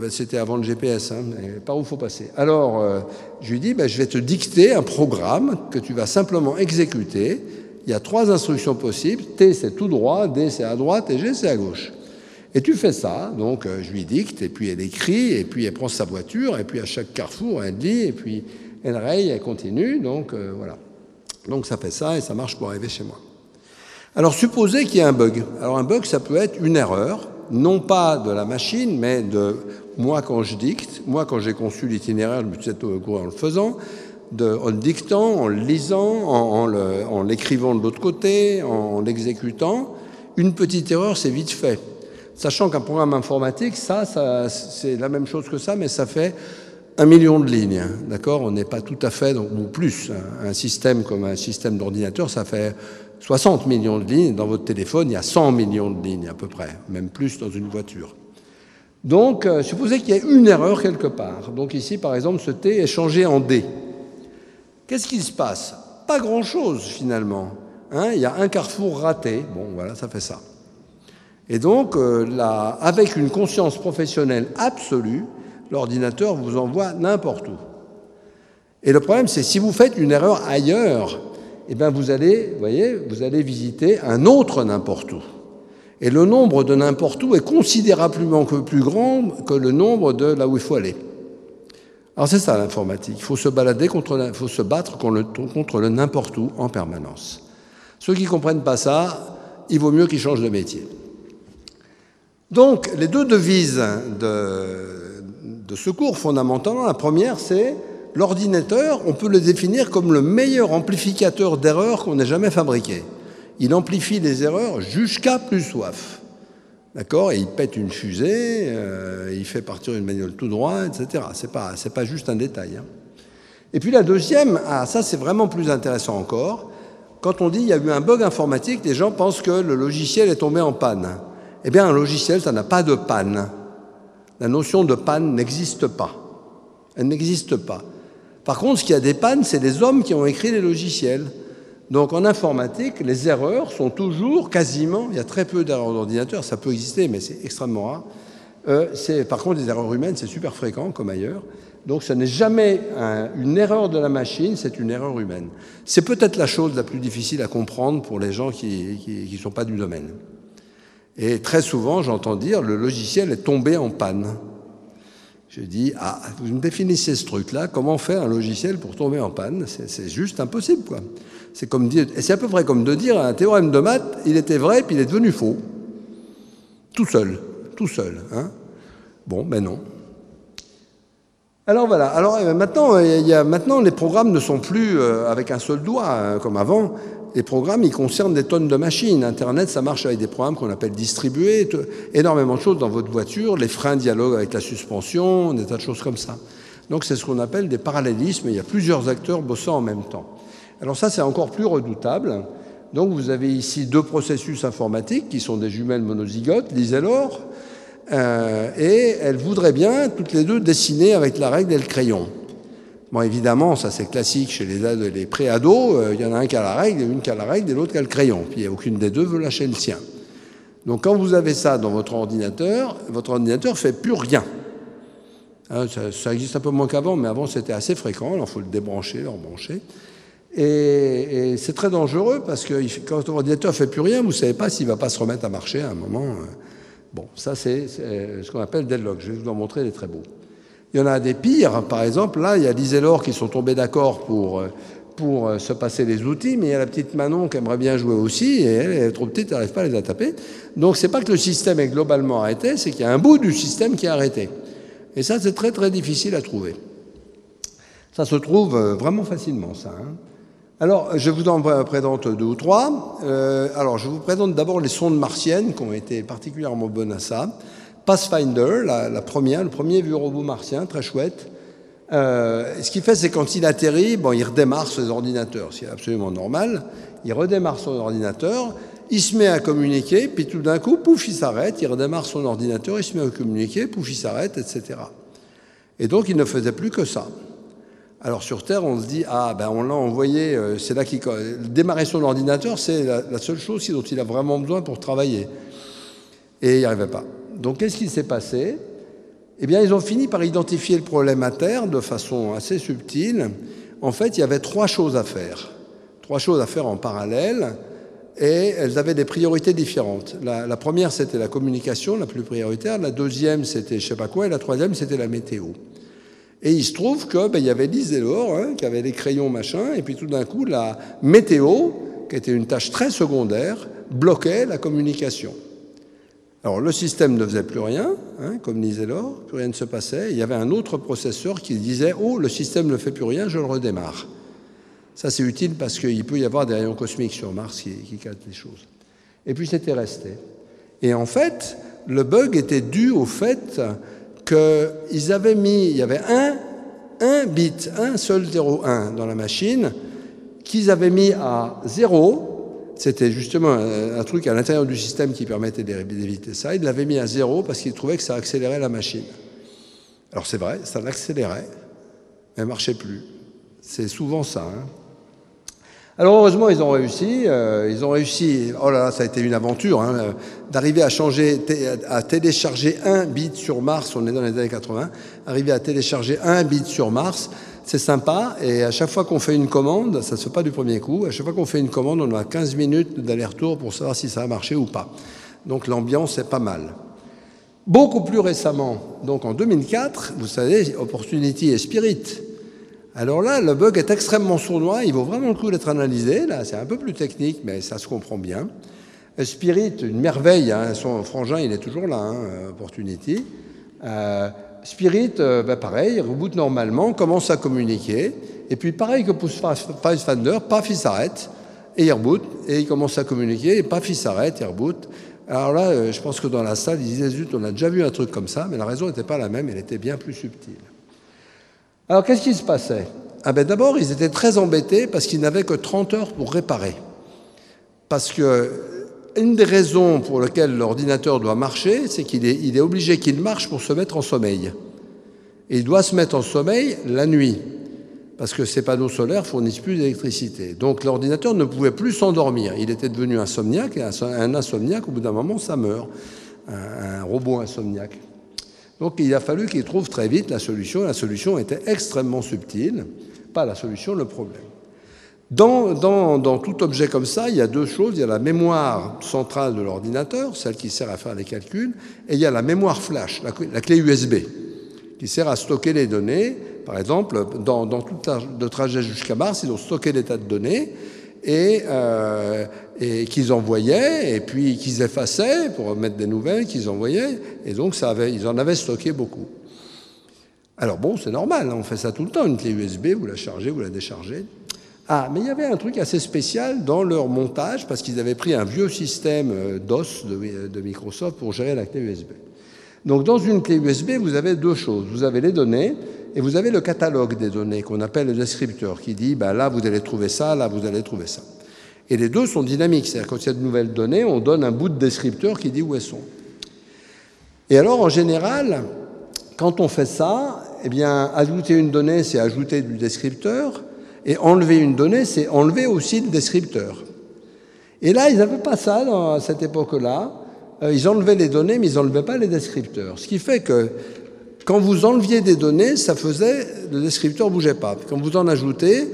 bah, c'était avant le GPS, hein, par où faut passer? Alors, euh, je lui dis, bah, je vais te dicter un programme que tu vas simplement exécuter. Il y a trois instructions possibles. T, c'est tout droit, D, c'est à droite, et G, c'est à gauche. Et tu fais ça, donc je lui dicte, et puis elle écrit, et puis elle prend sa voiture, et puis à chaque carrefour, elle dit, et puis elle raye, elle continue, donc euh, voilà. Donc ça fait ça et ça marche pour arriver chez moi. Alors supposez qu'il y ait un bug. Alors un bug, ça peut être une erreur, non pas de la machine, mais de moi quand je dicte, moi quand j'ai conçu l'itinéraire, je me suis au en le faisant, de, en le dictant, en le lisant, en, l'écrivant de l'autre côté, en l'exécutant. Une petite erreur, c'est vite fait. Sachant qu'un programme informatique, ça, ça c'est la même chose que ça, mais ça fait un million de lignes. D'accord? On n'est pas tout à fait, donc, ou plus. Un système comme un système d'ordinateur, ça fait 60 millions de lignes. Dans votre téléphone, il y a 100 millions de lignes à peu près, même plus dans une voiture. Donc, euh, supposez qu'il y ait une erreur quelque part. Donc ici, par exemple, ce T est changé en D. Qu'est-ce qui se passe? Pas grand-chose finalement. Hein il y a un carrefour raté. Bon, voilà, ça fait ça. Et donc, euh, là, avec une conscience professionnelle absolue, l'ordinateur vous envoie n'importe où. Et le problème, c'est si vous faites une erreur ailleurs, eh bien vous allez, voyez, vous allez visiter un autre n'importe où. Et le nombre de n'importe où est considérablement plus grand que le nombre de là où il faut aller. Alors c'est ça l'informatique. Il faut se balader contre, il faut se battre contre le, contre le n'importe où en permanence. Ceux qui ne comprennent pas ça, il vaut mieux qu'ils changent de métier. Donc les deux devises de, de ce cours fondamentalement, la première c'est l'ordinateur, on peut le définir comme le meilleur amplificateur d'erreurs qu'on ait jamais fabriqué il amplifie les erreurs jusqu'à plus soif. D'accord? Et il pète une fusée, euh, il fait partir une manuelle tout droit, etc. Ce n'est pas, pas juste un détail. Hein. Et puis la deuxième, ah, ça c'est vraiment plus intéressant encore. Quand on dit il y a eu un bug informatique, les gens pensent que le logiciel est tombé en panne. Eh bien, un logiciel, ça n'a pas de panne. La notion de panne n'existe pas. Elle n'existe pas. Par contre, ce qui a des pannes, c'est les hommes qui ont écrit les logiciels. Donc en informatique, les erreurs sont toujours quasiment, il y a très peu d'erreurs d'ordinateur, ça peut exister, mais c'est extrêmement rare. Euh, par contre, les erreurs humaines, c'est super fréquent, comme ailleurs. Donc ce n'est jamais une erreur de la machine, c'est une erreur humaine. C'est peut-être la chose la plus difficile à comprendre pour les gens qui ne sont pas du domaine. Et très souvent, j'entends dire, le logiciel est tombé en panne. Je dis, ah, vous me définissez ce truc-là, comment faire un logiciel pour tomber en panne? C'est juste impossible, quoi. C'est dire, c'est à peu près comme de dire un théorème de maths, il était vrai puis il est devenu faux. Tout seul, tout seul. Hein bon, ben non. Alors voilà. Alors euh, maintenant, il y a, maintenant, les programmes ne sont plus euh, avec un seul doigt hein, comme avant. Les programmes, ils concernent des tonnes de machines. Internet, ça marche avec des programmes qu'on appelle distribués, énormément de choses dans votre voiture. Les freins dialoguent avec la suspension, des tas de choses comme ça. Donc c'est ce qu'on appelle des parallélismes. Il y a plusieurs acteurs bossant en même temps. Alors ça, c'est encore plus redoutable. Donc vous avez ici deux processus informatiques qui sont des jumelles monozygotes, Lise et Laure, euh, et elles voudraient bien toutes les deux dessiner avec la règle et le crayon. Bon, évidemment, ça c'est classique chez les, les pré-ados, euh, il y en a un qui a la règle, une qui a la règle et l'autre qui a le crayon. Puis aucune des deux veut lâcher le sien. Donc quand vous avez ça dans votre ordinateur, votre ordinateur fait plus rien. Hein, ça, existe un peu moins qu'avant, mais avant c'était assez fréquent, alors il faut le débrancher, le rebrancher. Et, c'est très dangereux parce que quand votre ordinateur fait plus rien, vous ne savez pas s'il ne va pas se remettre à marcher à un moment. Euh. Bon, ça c'est ce qu'on appelle deadlock. Je vais vous en montrer, il très beau. Il y en a des pires, par exemple, là, il y a Lise qui sont tombés d'accord pour, euh, pour euh, se passer les outils, mais il y a la petite Manon qui aimerait bien jouer aussi, et elle est trop petite, elle n'arrive pas à les taper. Donc c'est pas que le système est globalement arrêté, c'est qu'il y a un bout du système qui est arrêté. Et ça, c'est très très difficile à trouver. Ça se trouve vraiment facilement, ça. Hein. Alors, je vous en présente deux ou trois. Euh, alors, je vous présente d'abord les sondes martiennes qui ont été particulièrement bonnes à ça. Pathfinder, la, le premier vieux robot martien, très chouette. Euh, ce qu'il fait, c'est quand il atterrit, bon, il redémarre ses ordinateurs, c'est absolument normal. Il redémarre son ordinateur, il se met à communiquer, puis tout d'un coup, pouf, il s'arrête, il redémarre son ordinateur, il se met à communiquer, pouf, il s'arrête, etc. Et donc, il ne faisait plus que ça. Alors sur Terre, on se dit ah ben on l'a envoyé, euh, c'est là qu'il démarrer son ordinateur, c'est la, seule chose dont il a vraiment besoin pour travailler. Et il n'y arrivait pas. Donc qu'est-ce qui s'est passé? Eh bien, ils ont fini par identifier le problème à terre de façon assez subtile. En fait, il y avait trois choses à faire, trois choses à faire en parallèle, et elles avaient des priorités différentes. La, première, c'était la communication, la plus prioritaire. La deuxième, c'était je sais pas quoi, et la troisième, c'était la météo. Et il se trouve qu'il ben, y avait Lise hein, qui avait les crayons machin, et puis tout d'un coup, la météo, qui était une tâche très secondaire, bloquait la communication. Alors le système ne faisait plus rien, hein, comme disait Laure, plus rien ne se passait. Il y avait un autre processeur qui disait Oh, le système ne fait plus rien, je le redémarre. Ça, c'est utile parce qu'il peut y avoir des rayons cosmiques sur Mars qui, qui les choses. Et puis c'était resté. Et en fait, le bug était dû au fait qu'ils avaient mis, il y avait un, un bit, un seul 0,1 dans la machine, qu'ils avaient mis à 0. C'était justement un, truc à l'intérieur du système qui permettait d'éviter ça. Ils l'avaient mis à 0 parce qu'ils trouvaient que ça accélérait la machine. Alors c'est vrai, ça l'accélérait, mais elle ne marchait plus. C'est souvent ça. Hein. Alors heureusement, ils ont réussi. Euh, ils ont réussi. Oh là là, ça a été une aventure hein, d'arriver à changer, à télécharger un bit sur Mars. On est dans les années 80. Arriver à télécharger un bit sur Mars, c'est sympa. Et à chaque fois qu'on fait une commande, ça se fait pas du premier coup. À chaque fois qu'on fait une commande, on a 15 minutes d'aller-retour pour savoir si ça a marché ou pas. Donc l'ambiance est pas mal. Beaucoup plus récemment, donc en 2004, vous savez, Opportunity et Spirit alors là, le bug est extrêmement sournois, il vaut vraiment le coup d'être analysé. Là, c'est un peu plus technique, mais ça se comprend bien. Spirit, une merveille, hein, son frangin, il est toujours là, hein, Opportunity. Euh, Spirit, euh, ben pareil, reboot normalement, commence à communiquer. Et puis pareil que pour Pathfinder, paf, il s'arrête, et il reboot, et il commence à communiquer, et paf, il s'arrête, il reboot. Alors là, euh, je pense que dans la salle, ils disaient, zut, on a déjà vu un truc comme ça, mais la raison n'était pas la même, elle était bien plus subtile. Alors qu'est-ce qui se passait? Ah ben D'abord, ils étaient très embêtés parce qu'ils n'avaient que 30 heures pour réparer. Parce que une des raisons pour lesquelles l'ordinateur doit marcher, c'est qu'il est, obligé qu'il marche pour se mettre en sommeil. Et il doit se mettre en sommeil la nuit, parce que ces panneaux solaires fournissent plus d'électricité. Donc l'ordinateur ne pouvait plus s'endormir. Il était devenu insomniaque, et un insomniaque, au bout d'un moment, ça meurt. Un, robot insomniaque. Donc il a fallu qu'il trouve très vite la solution. La solution était extrêmement subtile, pas la solution, le problème. Dans, tout objet comme ça, il y a deux choses. Il y a la mémoire centrale de l'ordinateur, celle qui sert à faire les calculs, et il y a la mémoire flash, la, clé USB, qui sert à stocker les données. Par exemple, dans, tout le trajet jusqu'à Mars, ils ont stocké des tas de données, euh, et qu'ils envoyaient, et puis qu'ils effaçaient pour mettre des nouvelles, qu'ils envoyaient, et donc ils en avaient stocké beaucoup. Alors bon, c'est normal, hein, on fait ça tout le temps, une clé USB, vous la chargez, vous la déchargez. Ah, mais il y avait un truc assez spécial dans leur montage, parce qu'ils avaient pris un vieux système euh, DOS de, Microsoft pour gérer la clé USB. Donc dans une clé USB, vous avez deux choses. Vous avez les données, et vous avez le catalogue des données qu'on appelle le descripteur, qui dit ben là vous allez trouver ça, là vous allez trouver ça. Et les deux sont dynamiques, c'est-à-dire quand il y a de nouvelles données, on donne un bout de descripteur qui dit où elles sont. Et alors en général, quand on fait ça, eh bien ajouter une donnée, c'est ajouter du descripteur, et enlever une donnée, c'est enlever aussi le descripteur. Et là, ils n'avaient pas ça à cette époque-là. Euh, ils enlevaient les données, mais ils n'enlevaient pas les descripteurs. Ce qui fait que quand vous enleviez des données, ça faisait, le descripteur bougeait pas. Quand vous en ajoutez,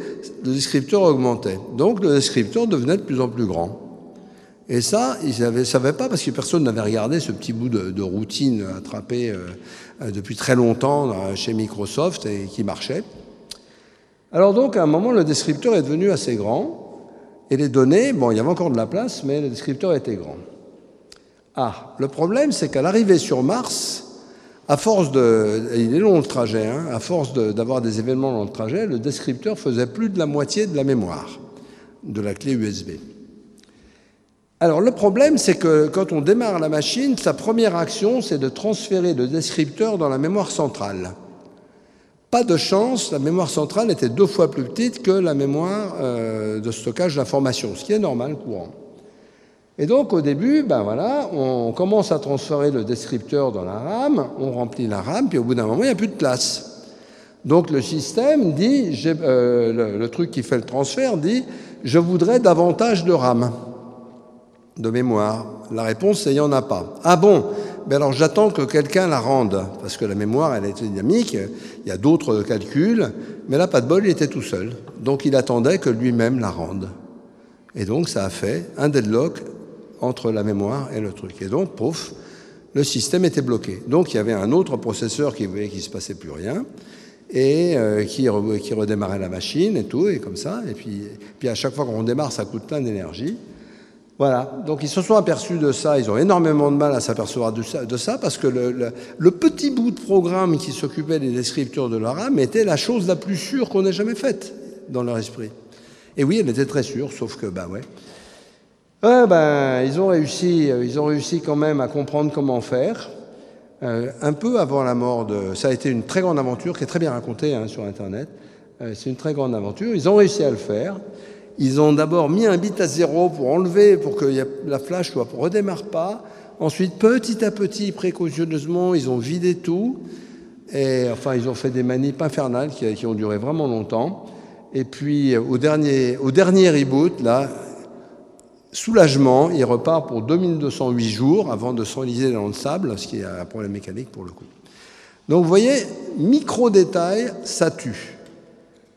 le descripteur augmentait. Donc le descripteur devenait de plus en plus grand. Et ça, ils ne savaient pas parce que personne n'avait regardé ce petit bout de, de routine attrapé euh, depuis très longtemps chez Microsoft et qui marchait. Alors donc, à un moment, le descripteur est devenu assez grand et les données, bon, il y avait encore de la place, mais le descripteur était grand. Ah, le problème, c'est qu'à l'arrivée sur Mars, à force de, il est long le trajet, hein, à force d'avoir des événements dans le trajet, le descripteur faisait plus de la moitié de la mémoire de la clé USB. Alors le problème, c'est que quand on démarre la machine, sa première action, c'est de transférer le descripteur dans la mémoire centrale. Pas de chance, la mémoire centrale était deux fois plus petite que la mémoire euh, de stockage d'informations, ce qui est normal, courant. Et donc au début, ben voilà, on commence à transférer le descripteur dans la RAM, on remplit la RAM, puis au bout d'un moment, il n'y a plus de place. Donc le système dit, euh, le, le, truc qui fait le transfert dit, je voudrais davantage de RAM, de mémoire. La réponse, c'est il n'y en a pas. Ah bon? Ben alors j'attends que quelqu'un la rende, parce que la mémoire, elle est dynamique, il y a d'autres calculs, mais là, pas de bol, il était tout seul. Donc il attendait que lui-même la rende. Et donc ça a fait un deadlock entre la mémoire et le truc. Et donc, pouf, le système était bloqué. Donc il y avait un autre processeur qui voyait qu'il ne se passait plus rien et euh, qui, redémarrait la machine et tout, et comme ça. Et puis, puis à chaque fois qu'on démarre, ça coûte plein d'énergie. Voilà, donc ils se sont aperçus de ça, ils ont énormément de mal à s'apercevoir de ça, parce que le, petit bout de programme qui s'occupait des descripteurs de leur RAM était la chose la plus sûre qu'on ait jamais faite dans leur esprit. Et oui, elle était très sûre, sauf que, bah ouais, ben, ils, ont réussi, euh, ils ont réussi quand même à comprendre comment faire. Euh, un peu avant la mort de... Ça a été une très grande aventure qui est très bien racontée hein, sur Internet. Euh, c'est une très grande aventure. Ils ont réussi à le faire. Ils ont d'abord mis un bit à zéro pour enlever, pour que la flash ne redémarre pas. Ensuite, petit à petit, précautionneusement, ils ont vidé tout. Et enfin, ils ont fait des manips infernales qui, ont duré vraiment longtemps. Et puis, au dernier, au dernier reboot, là, soulagement, il repart pour 2208 jours avant de s'enliser dans le sable, ce qui est un problème mécanique pour le coup. Donc vous voyez, micro-détails, ça tue.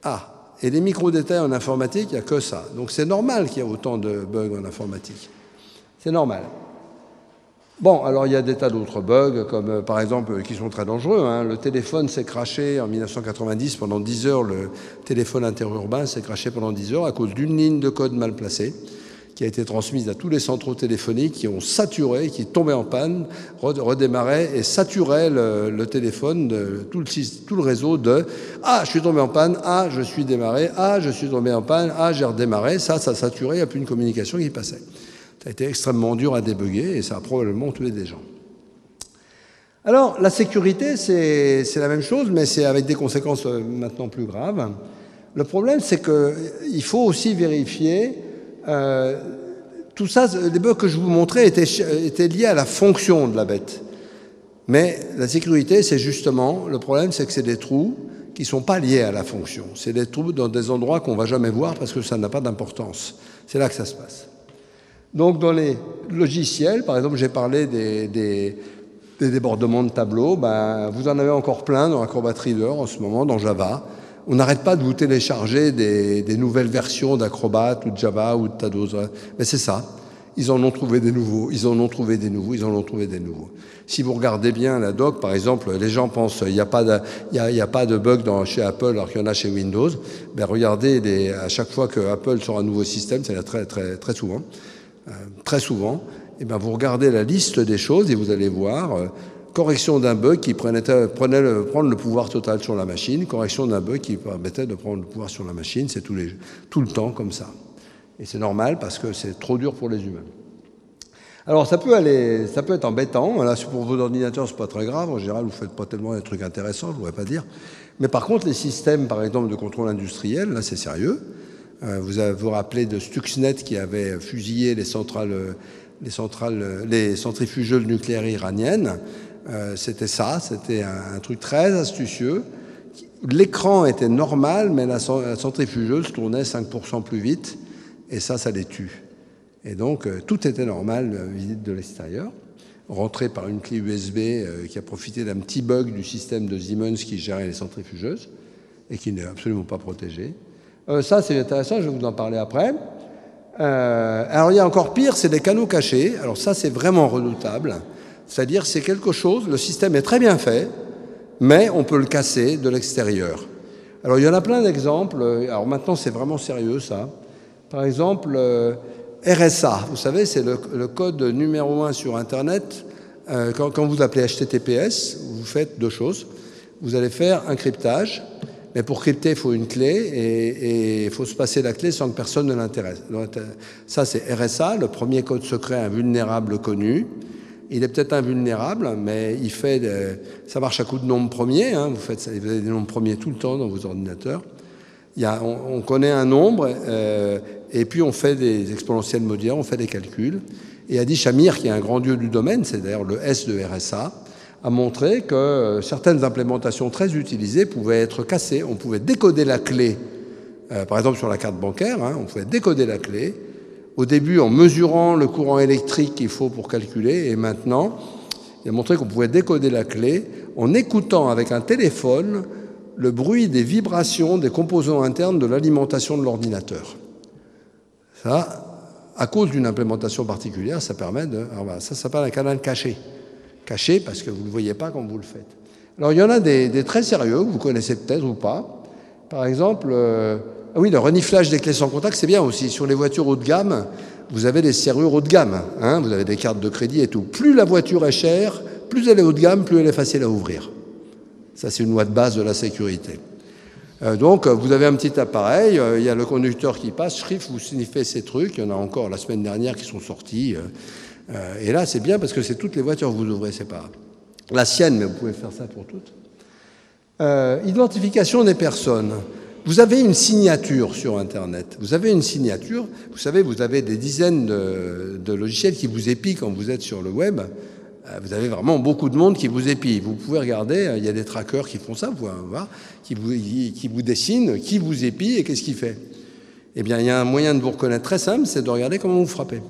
Ah, et les micro-détails en informatique, il n'y a que ça. Donc c'est normal qu'il y ait autant de bugs en informatique. C'est normal. Bon, alors il y a des tas d'autres bugs, comme euh, par exemple, qui sont très dangereux. Hein. Le téléphone s'est craché en 1990 pendant 10 heures. Le téléphone interurbain s'est craché pendant 10 heures à cause d'une ligne de code mal placée qui a été transmise à tous les centraux téléphoniques qui ont saturé, qui tombaient en panne, redémarraient et saturaient le, téléphone, de, tout, le, réseau de Ah, je suis tombé en panne, Ah, je suis démarré, Ah, je suis tombé en panne, Ah, j'ai redémarré. Ça, ça saturait, il n'y a plus une communication qui passait. Ça a été extrêmement dur à débugger et ça a probablement tué des gens. Alors, la sécurité, c'est la même chose, mais c'est avec des conséquences euh, maintenant plus graves. Le problème, c'est qu'il faut aussi vérifier euh, tout ça, les bugs que je vous montrais étaient, liés à la fonction de la bête. Mais la sécurité, c'est justement, le problème, c'est que c'est des trous qui ne sont pas liés à la fonction. C'est des trous dans des endroits qu'on ne va jamais voir parce que ça n'a pas d'importance. C'est là que ça se passe. Donc dans les logiciels, par exemple, j'ai parlé des, débordements de tableaux, ben, vous en avez encore plein dans Acrobat Reader en ce moment, dans Java on n'arrête pas de vous télécharger des, nouvelles versions d'Acrobat ou de Java ou de tas. Mais c'est ça. Ils en ont trouvé des nouveaux, ils en ont trouvé des nouveaux, ils en ont trouvé des nouveaux. Si vous regardez bien la doc, par exemple, les gens pensent qu'il n'y a, pas de, il y a, pas de bug dans, chez Apple alors qu'il y en a chez Windows. Ben regardez, les, à chaque fois que Apple sort un nouveau système, c'est très, très, très souvent, euh, très souvent, et ben vous regardez la liste des choses et vous allez voir. Euh, correction d'un bug qui prenait, prenait le, prendre le pouvoir total sur la machine, correction d'un bug qui permettait de prendre le pouvoir sur la machine, c'est tout, le temps comme ça. Et c'est normal parce que c'est trop dur pour les humains. Alors ça peut aller, ça peut être embêtant. Là, pour vos ordinateurs, c'est pas très grave. En général, vous faites pas tellement des trucs intéressants, je voudrais pas dire. Mais par contre, les systèmes, par exemple, de contrôle industriel, là, c'est sérieux. Euh, vous vous rappelez de Stuxnet qui avait fusillé les centrales, les centrales, les centrifugeuses nucléaires iraniennes. Euh, c'était ça, c'était un, truc très astucieux. L'écran était normal, mais la, centrifugeuse tournait 5% plus vite, et ça, ça les tue. Et donc, euh, tout était normal, euh, visite de l'extérieur, rentré par une clé USB qui a profité d'un petit bug du système de Siemens qui gérait les centrifugeuses, et qui n'est absolument pas protégé. ça, c'est intéressant, je vais vous en parler après. alors, il y a encore pire, c'est des canaux cachés. Alors ça, c'est vraiment redoutable. C'est-à-dire c'est quelque chose, le système est très bien fait, mais on peut le casser de l'extérieur. Alors il y en a plein d'exemples. Alors maintenant c'est vraiment sérieux ça. Par exemple, euh, RSA, vous savez, c'est le, code numéro un sur Internet. Euh, quand, vous appelez HTTPS, vous faites deux choses. Vous allez faire un cryptage, mais pour crypter, il faut une clé et il faut se passer la clé sans que personne ne l'intéresse. Ça, c'est RSA, le premier code secret invulnérable connu. Il est peut-être invulnérable, mais il fait ça marche à coup de nombres premiers. Hein. vous, faites, vous avez des nombres premiers tout le temps dans vos ordinateurs. On, connaît un nombre, euh, et puis on fait des exponentielles modulaires, on fait des calculs. Et Adi Shamir, qui est un grand dieu du domaine, c'est d'ailleurs le S de RSA, a montré que certaines implémentations très utilisées pouvaient être cassées. On pouvait décoder la clé, euh, par exemple sur la carte bancaire, hein, on pouvait décoder la clé, au début en mesurant le courant électrique qu'il faut pour calculer, et maintenant, il a montré qu'on pouvait décoder la clé en écoutant avec un téléphone le bruit des vibrations des composants internes de l'alimentation de l'ordinateur. Ça, à cause d'une implémentation particulière, ça permet de... Alors ça s'appelle un canal caché. Caché parce que vous ne le voyez pas quand vous le faites. Alors il y en a des, très sérieux, vous connaissez peut-être ou pas. Par exemple, euh, ah oui, le reniflage des clés sans contact, c'est bien aussi. Sur les voitures haut de gamme, vous avez des serrures haut de gamme. Hein, vous avez des cartes de crédit et tout. Plus la voiture est chère, plus elle est haut de gamme, plus elle est facile à ouvrir. Ça, c'est une loi de base de la sécurité. donc, vous avez un petit appareil, il y a le conducteur qui passe, Schrift, vous sniffez ces trucs, il y en a encore la semaine dernière qui sont sortis. et là, c'est bien parce que c'est toutes les voitures que vous ouvrez, c'est pas la sienne, mais vous pouvez faire ça pour toutes. identification des personnes. Vous avez une signature sur Internet. Vous avez une signature. Vous savez, vous avez des dizaines de, logiciels qui vous épient quand vous êtes sur le web. Euh, vous avez vraiment beaucoup de monde qui vous épie. Vous pouvez regarder, euh, il y a des trackers qui font ça, vous voir, qui vous, qui vous dessinent, qui vous épie et qu'est-ce qu'il fait? Eh bien, il y a un moyen de vous reconnaître très simple, c'est de regarder comment vous frappez.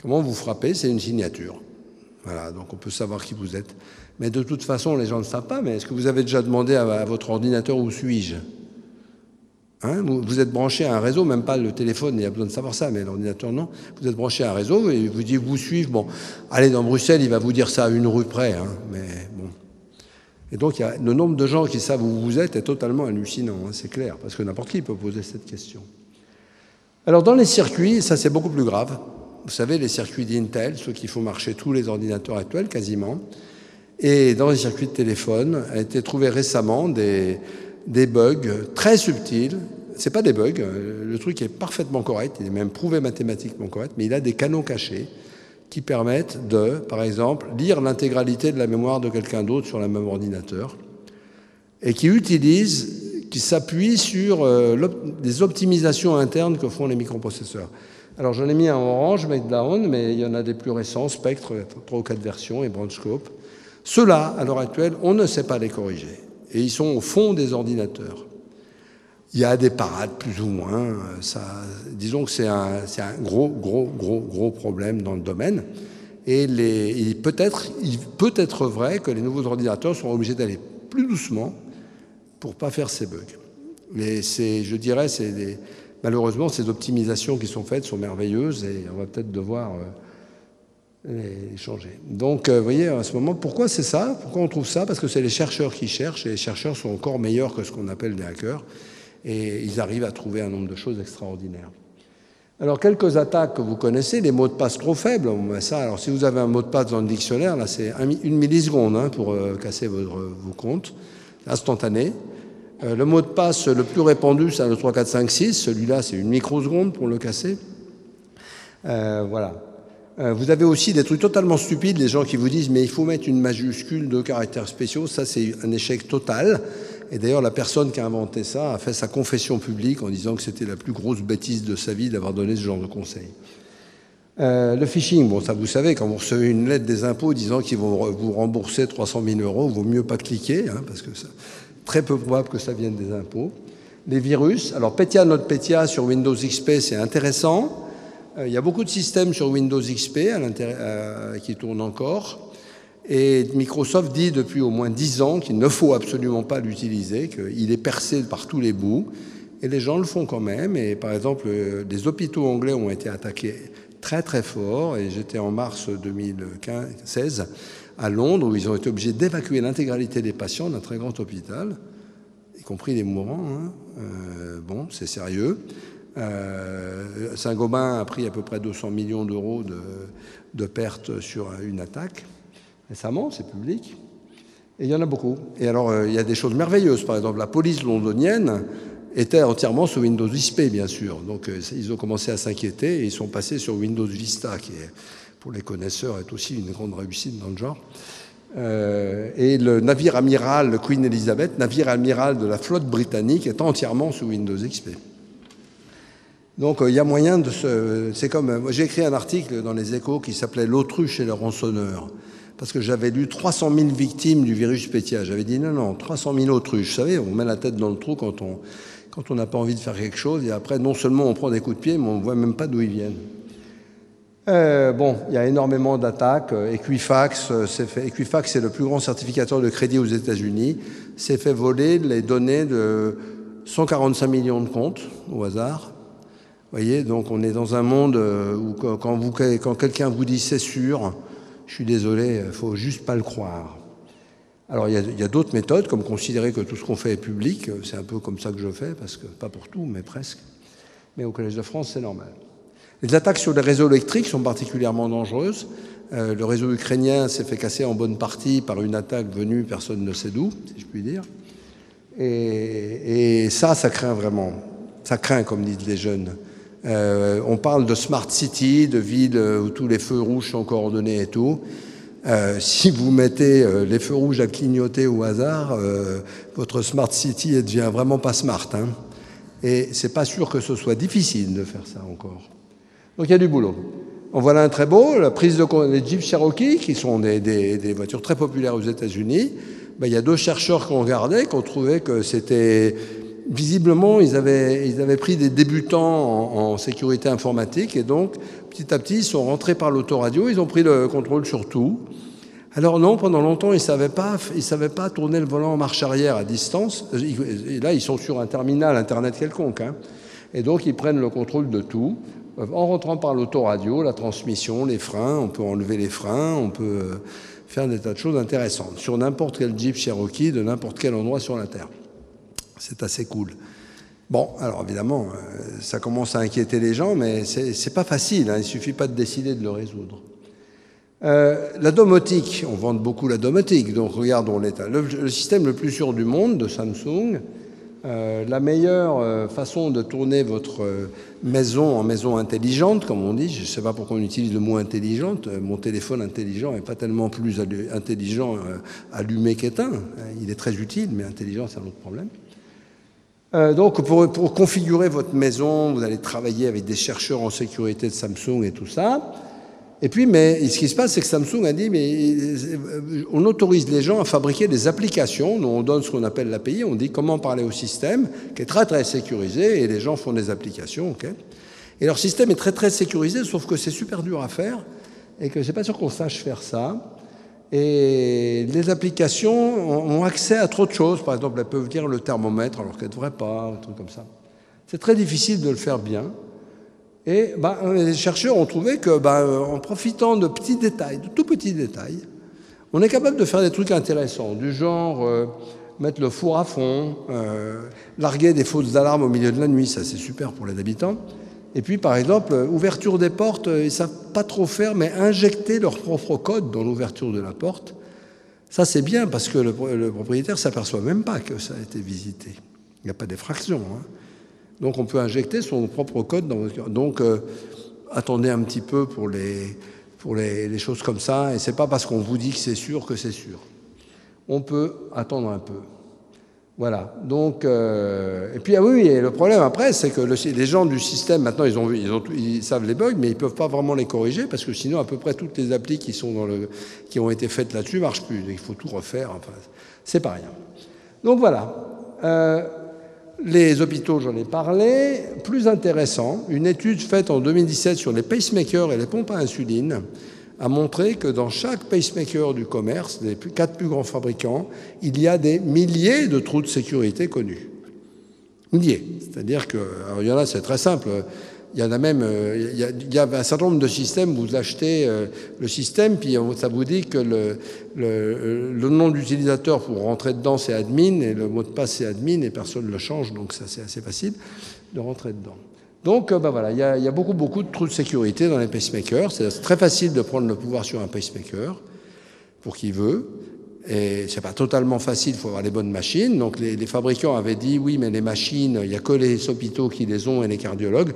Comment vous frappez, c'est une signature. Voilà, donc on peut savoir qui vous êtes. Mais de toute façon, les gens ne savent pas, mais est-ce que vous avez déjà demandé à votre ordinateur où suis-je? Hein, vous êtes branché à un réseau, même pas le téléphone, il y a besoin de savoir ça, mais l'ordinateur non. Vous êtes branché à un réseau et vous dit vous suivre. Bon, allez dans Bruxelles, il va vous dire ça à une rue près, hein, mais bon. Et donc le nombre de gens qui savent où vous êtes est totalement hallucinant, hein, c'est clair, parce que n'importe qui peut poser cette question. Alors dans les circuits, ça c'est beaucoup plus grave. Vous savez, les circuits d'Intel, ceux qui font marcher tous les ordinateurs actuels quasiment, et dans les circuits de téléphone, a été trouvé récemment des des bugs très subtils. C'est pas des bugs, euh, le truc est parfaitement correct, il est même prouvé mathématiquement correct, mais il a des canaux cachés qui permettent de, par exemple, lire l'intégralité de la mémoire de quelqu'un d'autre sur le même ordinateur et qui utilisent, qui s'appuient sur euh, des optimisations internes que font les microprocesseurs. Alors j'en ai mis un orange, Meltdown, mais il y en a des plus récents, Spectre, trois ou quatre versions, et Branchscope. Ceux-là, à l'heure actuelle, on ne sait pas les corriger et ils sont au fond des ordinateurs. Il y a des parades plus ou moins. Ça, disons que c'est un, gros, gros, gros, gros problème dans le domaine. Et il, peut être, il peut être vrai que les nouveaux ordinateurs sont obligés d'aller plus doucement pour pas faire ces bugs. Mais c'est, je dirais, malheureusement, ces optimisations qui sont faites sont merveilleuses et on va peut-être devoir euh, Donc, euh, vous voyez, à ce moment, pourquoi c'est ça? Pourquoi on trouve ça? Parce que c'est les chercheurs qui cherchent, et les chercheurs sont encore meilleurs que ce qu'on appelle des hackers, et ils arrivent à trouver un nombre de choses extraordinaires. Alors, quelques attaques que vous connaissez, les mots de passe trop faibles, ça. Alors, si vous avez un mot de passe dans le dictionnaire, là, c'est une milliseconde hein, pour euh, casser votre, vos comptes, instantané. Euh, le mot de passe le plus répandu, c'est le 3, 4, 5, 6. Celui-là, c'est une microseconde pour le casser. voilà. Euh, vous avez aussi des trucs totalement stupides, les gens qui vous disent mais il faut mettre une majuscule de caractères spéciaux, ça c'est un échec total. Et d'ailleurs la personne qui a inventé ça a fait sa confession publique en disant que c'était la plus grosse bêtise de sa vie d'avoir donné ce genre de conseil. Euh, le phishing, bon ça vous savez, quand vous recevez une lettre des impôts disant qu'ils vont vous rembourser 300 000 euros, vaut mieux pas cliquer, hein, parce que c'est très peu probable que ça vienne des impôts. Les virus, alors Petya NotPetya sur Windows XP c'est intéressant, il y a beaucoup de systèmes sur Windows XP euh, qui tournent encore. Et Microsoft dit depuis au moins 10 ans qu'il ne faut absolument pas l'utiliser, qu'il est percé par tous les bouts. Et les gens le font quand même. Et par exemple, des euh, hôpitaux anglais ont été attaqués très très fort. Et j'étais en mars 2016 à Londres où ils ont été obligés d'évacuer l'intégralité des patients d'un très grand hôpital, y compris les mourants. Hein. bon, c'est sérieux. Euh, Saint-Gobain a pris à peu près 200 millions d'euros de, pertes sur une attaque récemment, c'est public. Et il y en a beaucoup. Et alors, euh, il y a des choses merveilleuses. Par exemple, la police londonienne était entièrement sous Windows XP, bien sûr. Donc, euh, ils ont commencé à s'inquiéter et ils sont passés sur Windows Vista, qui, est, pour les connaisseurs, est aussi une grande réussite dans le genre. et le navire amiral, Queen Elizabeth, navire amiral de la flotte britannique, est entièrement sous Windows XP. Donc euh, il y a moyen de se. C'est comme. Euh, j'ai écrit un article dans les échos qui s'appelait L'autruche et le rançonneur. Parce que j'avais lu 300 000 victimes du virus Pétia. J'avais dit non, non, 300 000 autruches. Vous savez, on met la tête dans le trou quand on quand on n'a pas envie de faire quelque chose. Et après, non seulement on prend des coups de pied, mais on ne voit même pas d'où ils viennent. Euh, bon, il y a énormément d'attaques. Equifax, fait. Equifax, c'est le plus grand certificateur de crédit aux États-Unis. S'est fait voler les données de 145 millions de comptes au hasard voyez, donc on est dans un monde euh, où quand, quelqu'un vous dit c'est sûr, je suis désolé, il faut juste pas le croire. Alors il y a, d'autres méthodes, comme considérer que tout ce qu'on fait est public, c'est un peu comme ça que je fais, parce que pas pour tout, mais presque. Mais au Collège de France, c'est normal. Les attaques sur les réseaux électriques sont particulièrement dangereuses. Euh, le réseau ukrainien s'est fait casser en bonne partie par une attaque venue, personne ne sait d'où, si je puis dire. Et, ça, ça craint vraiment. Ça craint, comme disent les jeunes. Euh, on parle de smart city, de villes où tous les feux rouges sont coordonnés et tout. Euh, si vous mettez euh, les feux rouges à clignoter au hasard, votre smart city elle devient vraiment pas smart. Hein. Et c'est pas sûr que ce soit difficile de faire ça encore. Donc il y a du boulot. En voilà un très beau, la prise de les Jeep Cherokee, qui sont des, voitures très populaires aux États-Unis. Ben, il y a deux chercheurs qui ont regardé, qui ont trouvé que c'était visiblement, ils avaient, pris des débutants en, sécurité informatique et donc, petit à petit, ils sont rentrés par l'autoradio, ils ont pris le contrôle sur tout. Alors non, pendant longtemps, ils ne savaient, pas, ils savaient pas tourner le volant en marche arrière à distance. Et là, ils sont sur un terminal Internet quelconque. Hein. Et donc, ils prennent le contrôle de tout. En rentrant par l'autoradio, la transmission, les freins, on peut enlever les freins, on peut euh, faire des tas de choses intéressantes sur n'importe quel Jeep Cherokee de n'importe quel endroit sur la Terre. C'est assez cool. Bon, alors évidemment, euh, ça commence à inquiéter les gens, mais c'est pas facile, hein, il suffit pas de décider de le résoudre. Euh, la domotique, on vend beaucoup la domotique, donc regardons l'état. Le, système le plus sûr du monde de Samsung, euh, la meilleure façon de tourner votre maison en maison intelligente, comme on dit, je ne sais pas pourquoi on utilise le mot intelligente, mon téléphone intelligent n'est pas tellement plus intelligent allumé qu'éteint, il est très utile, mais intelligent c'est un autre problème. Euh, donc, pour, pour, configurer votre maison, vous allez travailler avec des chercheurs en sécurité de Samsung et tout ça. Et puis, mais ce qui se passe, c'est que Samsung a dit, mais euh, on autorise les gens à fabriquer des applications, dont on donne ce qu'on appelle l'API, on dit comment parler au système, qui est très très sécurisé, et les gens font des applications. ok et leur système est très très sécurisé, sauf que c'est super dur à faire, et que c'est pas sûr qu'on sache faire ça. Et les applications ont accès à trop de choses. Par exemple, elles peuvent dire le thermomètre alors qu'elles ne devraient pas, un truc comme ça. C'est très difficile de le faire bien. Et ben, les chercheurs ont trouvé que, ben, en profitant de petits détails, de tout petits détails, on est capable de faire des trucs intéressants, du genre euh, mettre le four à fond, euh, larguer des fausses alarmes au milieu de la nuit, ça c'est super pour les habitants. Et puis, par exemple, ouverture des portes, ils ne savent pas trop faire, mais injecter leur propre code dans l'ouverture de la porte, ça c'est bien parce que le, propriétaire ne s'aperçoit même pas que ça a été visité. Il n'y a pas d'effraction. Hein. Donc on peut injecter son propre code dans votre... Donc euh, attendez un petit peu pour les, pour les, les choses comme ça, et ce n'est pas parce qu'on vous dit que c'est sûr que c'est sûr. On peut attendre un peu. Voilà. Donc, euh, et puis, ah oui, et le problème après, c'est que les gens du système, maintenant, ils, ont, ils, savent les bugs, mais ils ne peuvent pas vraiment les corriger parce que sinon, à peu près toutes les applis qui, sont dans le, qui ont été faites là-dessus marchent plus. Il faut tout refaire. Enfin, c'est pas rien. Donc, voilà. Euh, les hôpitaux, j'en ai parlé. Plus intéressant, une étude faite en 2017 sur les pacemakers et les pompes à insuline a montré que dans chaque pacemaker du commerce, des quatre plus grands fabricants, il y a des milliers de trous de sécurité connus. Milliers. C'est-à-dire que, alors il y en a, c'est très simple. Il y en a même, euh, il y a, un certain nombre de systèmes, vous achetez euh, le système, puis ça vous dit que le, le, le nom d'utilisateur pour rentrer dedans, c'est admin, et le mot de passe, c'est admin, et personne ne le change, donc ça, c'est assez facile de rentrer dedans. Donc, ben voilà, il y, a, beaucoup, beaucoup de trous de sécurité dans les pacemakers. C'est très facile de prendre le pouvoir sur un pacemaker pour qui veut. Et c'est pas totalement facile, il faut avoir les bonnes machines. Donc les, fabricants avaient dit oui, mais les machines, il n'y a que les hôpitaux qui les ont et les cardiologues.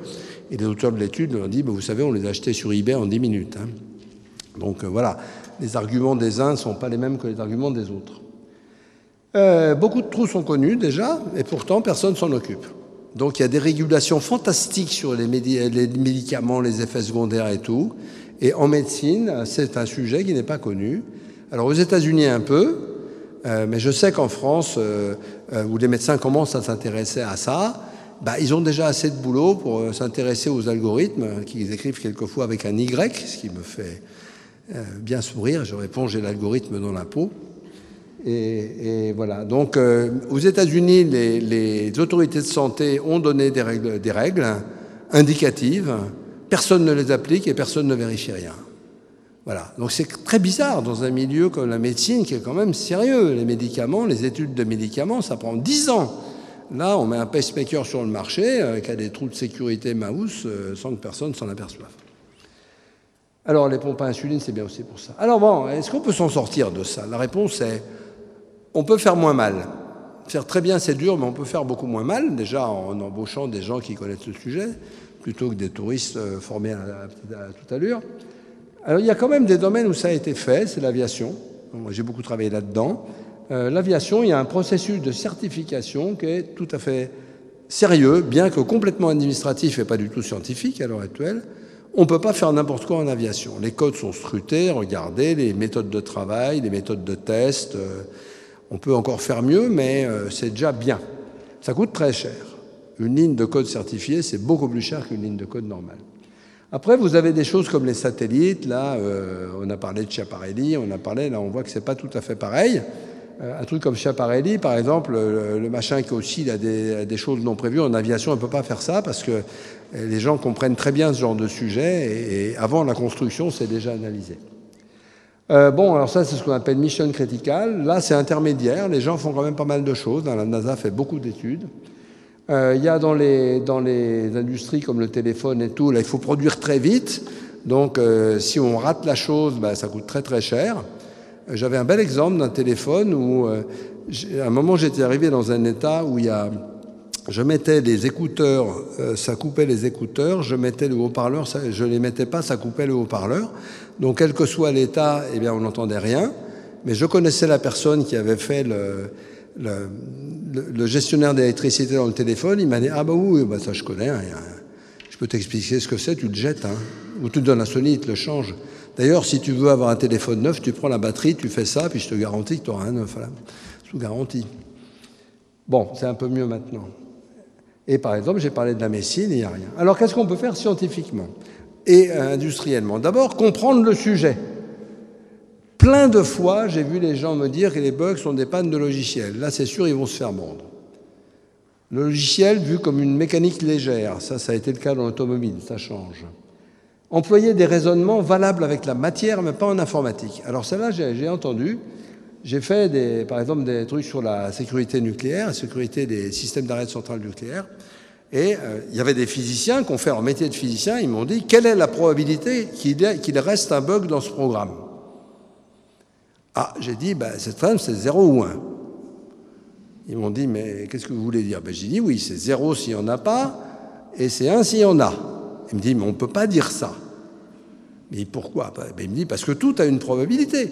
Et les auteurs de l'étude ont dit, ben, vous savez, on les a sur eBay en 10 minutes. Hein. Donc euh, voilà, les arguments des uns ne sont pas les mêmes que les arguments des autres. Euh, beaucoup de trous sont connus déjà, et pourtant personne s'en occupe. Donc il y a des régulations fantastiques sur les, médicaments, les effets secondaires et tout. Et en médecine, c'est un sujet qui n'est pas connu. Alors aux États-Unis un peu, euh, mais je sais qu'en France, euh, euh, où les médecins commencent à s'intéresser à ça, bah, ils ont déjà assez de boulot pour s'intéresser aux algorithmes qu'ils écrivent quelquefois avec un Y, ce qui me fait bien sourire. Je réponds, j'ai l'algorithme dans la peau. Et, voilà. Donc, euh, aux États-Unis, les, autorités de santé ont donné des règles, indicatives. Personne ne les applique et personne ne vérifie rien. Voilà. Donc, c'est très bizarre dans un milieu comme la médecine, qui est quand même sérieux. Les médicaments, les études de médicaments, ça prend 10 ans. Là, on met un pacemaker sur le marché euh, qui a des trous de sécurité mouse euh, sans que personne s'en aperçoive. Alors, les pompes à insuline, c'est bien aussi pour ça. Alors, bon, est-ce qu'on peut s'en sortir de ça? La réponse est on peut faire moins mal. faire très bien, c'est dur, mais on peut faire beaucoup moins mal, déjà en embauchant des gens qui connaissent le sujet, plutôt que des touristes euh, formés à, toute allure. Alors il y a quand même des domaines où ça a été fait, c'est l'aviation. Moi j'ai beaucoup travaillé là-dedans. Euh, l'aviation, il y a un processus de certification qui est tout à fait sérieux, bien que complètement administratif et pas du tout scientifique à l'heure actuelle. On ne peut pas faire n'importe quoi en aviation. Les codes sont scrutés, regardez, les méthodes de travail, les méthodes de test. Euh, on peut encore faire mieux, mais euh, c'est déjà bien. Ça coûte très cher. Une ligne de code certifiée, c'est beaucoup plus cher qu'une ligne de code normale. Après, vous avez des choses comme les satellites. Là, euh, on a parlé de Chiaparelli, on a parlé, là, on voit que c'est pas tout à fait pareil. Euh, un truc comme Chiaparelli, par exemple, le, machin qui aussi a des, choses non prévues. En aviation, on ne peut pas faire ça parce que les gens comprennent très bien ce genre de sujet et, avant la construction, c'est déjà analysé. Euh, bon, alors ça, c'est ce qu'on appelle mission critical. Là, c'est intermédiaire. Les gens font quand même pas mal de choses. La NASA fait beaucoup d'études. Euh, il y a dans les, dans les industries comme le téléphone et tout, là, il faut produire très vite. Donc, euh, si on rate la chose, ben, ça coûte très très cher. J'avais un bel exemple d'un téléphone où, à un moment, j'étais arrivé dans un état où il y a je mettais les écouteurs, euh, ça coupait les écouteurs, je mettais le haut-parleur, je ne les mettais pas, ça coupait le haut-parleur. Donc, quel que soit l'état, eh bien, on n'entendait rien. Mais je connaissais la personne qui avait fait le, le, le gestionnaire d'électricité dans le téléphone. Il m'a dit Ah, bah oui, bah, ça je connais. Hein, je peux t'expliquer ce que c'est, tu le jettes. Hein. Ou tu te donnes un Sony, il te le change. D'ailleurs, si tu veux avoir un téléphone neuf, tu prends la batterie, tu fais ça, puis je te garantis que tu auras un neuf. Sous garantie. Bon, c'est un peu mieux maintenant. Et par exemple, j'ai parlé de la médecine, il n'y a rien. Alors qu'est-ce qu'on peut faire scientifiquement et industriellement? D'abord, comprendre le sujet. Plein de fois, j'ai vu les gens me dire que les bugs sont des pannes de logiciel. Là, c'est sûr, ils vont se faire mordre. Le logiciel vu comme une mécanique légère, ça, ça a été le cas dans l'automobile, ça change. Employer des raisonnements valables avec la matière, mais pas en informatique. Alors celle-là, j'ai entendu, j'ai fait, des, par exemple, des trucs sur la sécurité nucléaire, la sécurité des systèmes d'arrêt de centrales nucléaires. Et euh, il y avait des physiciens qui ont fait leur métier de physicien. Ils m'ont dit quelle est la probabilité qu'il reste un bug dans ce programme? Ah, j'ai dit ben, c'est c'est 0 ou 1. Ils m'ont dit mais qu'est-ce que vous voulez dire? Ben, J'ai dit oui, c'est 0 s'il n'y en a pas et c'est 1 s'il y en a. Il me dit mais on ne peut pas dire ça. Mais pourquoi? Ben, Il me dit parce que tout a une probabilité.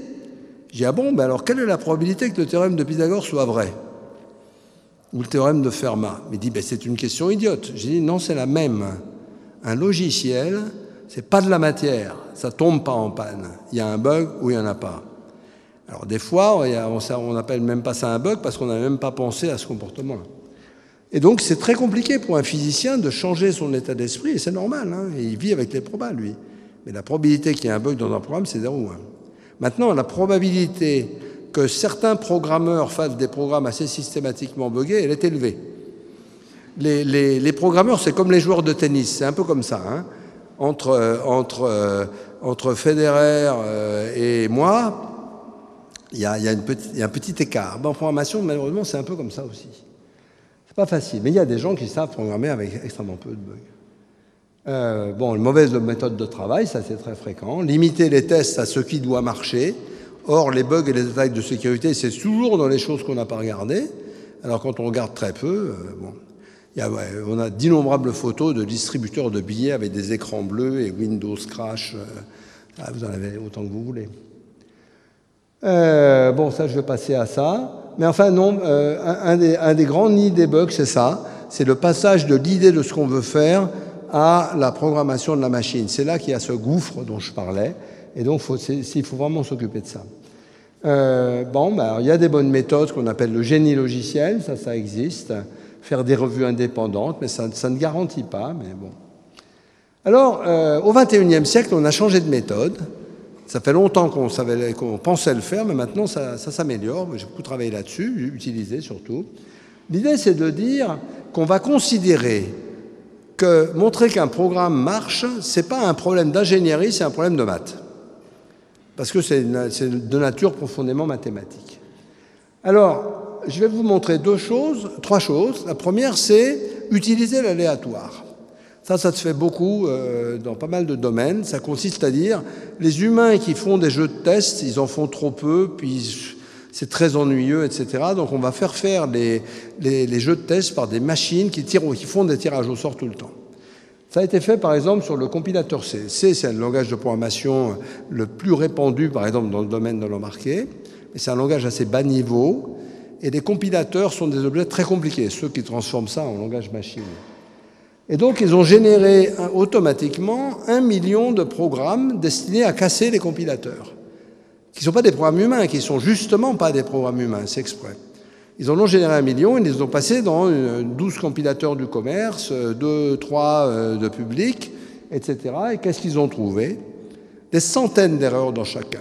J'ai dit, ah bon, ben alors quelle est la probabilité que le théorème de Pythagore soit vrai? Ou le théorème de Fermat? Il dit, ben, c'est une question idiote. J'ai dit, non, c'est la même. Un logiciel, c'est pas de la matière, ça tombe pas en panne. Il y a un bug ou il n'y en a pas. Alors des fois, on n'appelle même pas ça un bug parce qu'on n'a même pas pensé à ce comportement. Et donc c'est très compliqué pour un physicien de changer son état d'esprit, et c'est normal, hein, il vit avec les probas, lui. Mais la probabilité qu'il y ait un bug dans un programme, c'est 0 ou 1. Maintenant, la probabilité que certains programmeurs fassent des programmes assez systématiquement buggés, elle est élevée. Les, programmeurs, c'est comme les joueurs de tennis, c'est un peu comme ça. Hein. Entre, entre, entre Federer euh, et moi, il y, a, un petit écart. en programmation, malheureusement, c'est un peu comme ça aussi. C'est pas facile, mais il y a des gens qui savent programmer avec extrêmement peu de bugs. Euh, bon, une mauvaise méthode de travail, ça c'est très fréquent. Limiter les tests à ce qui doit marcher. Or, les bugs et les attaques de sécurité, c'est toujours dans les choses qu'on n'a pas regardées. Alors, quand on regarde très peu, euh, bon, y a, on a d'innombrables photos de distributeurs de billets avec des écrans bleus et Windows Crash. Euh, ah, vous en avez autant que vous voulez. bon, ça, je vais passer à ça. Mais enfin, non, un, des, un des grands nids des bugs, c'est ça. C'est le passage de l'idée de ce qu'on veut faire à la programmation de la machine. C'est là qu'il y a ce gouffre dont je parlais, et donc il faut vraiment s'occuper de ça. Euh, bon, ben, il y a des bonnes méthodes qu'on appelle le génie logiciel, ça, ça existe. Faire des revues indépendantes, mais ça, ne garantit pas, mais bon. Alors, euh, au XXIe siècle, on a changé de méthode. Ça fait longtemps qu'on pensait le faire, mais maintenant ça, ça s'améliore. J'ai beaucoup travaillé là-dessus, utilisé surtout. L'idée, c'est de dire qu'on va considérer que montrer qu'un programme marche, ce n'est pas un problème d'ingénierie, c'est un problème de maths. Parce que c'est de nature profondément mathématique. Alors, je vais vous montrer deux choses, trois choses. La première, c'est utiliser l'aléatoire. Ça, ça se fait beaucoup euh, dans pas mal de domaines. Ça consiste à dire, les humains qui font des jeux de tests, ils en font trop peu, puis c'est très ennuyeux, etc. Donc on va faire faire les, les, jeux de test par des machines qui, tirent, qui font des tirages au sort tout le temps. Ça a été fait par exemple sur le compilateur C. C, c'est un langage de programmation le plus répandu par exemple dans le domaine de l'embarqué, c'est un langage assez bas niveau, et les compilateurs sont des objets très compliqués, ceux qui transforment ça en langage machine. Et donc ils ont généré automatiquement un million de programmes destinés à casser les compilateurs qui ne sont pas des programmes humains, qui sont justement pas des programmes humains, c'est exprès. Ils en ont généré un million, ils les ont passés dans 12 compilateurs du commerce, 2, 3 euh, de public, etc. Et qu'est-ce qu'ils ont trouvé? Des centaines d'erreurs dans chacun.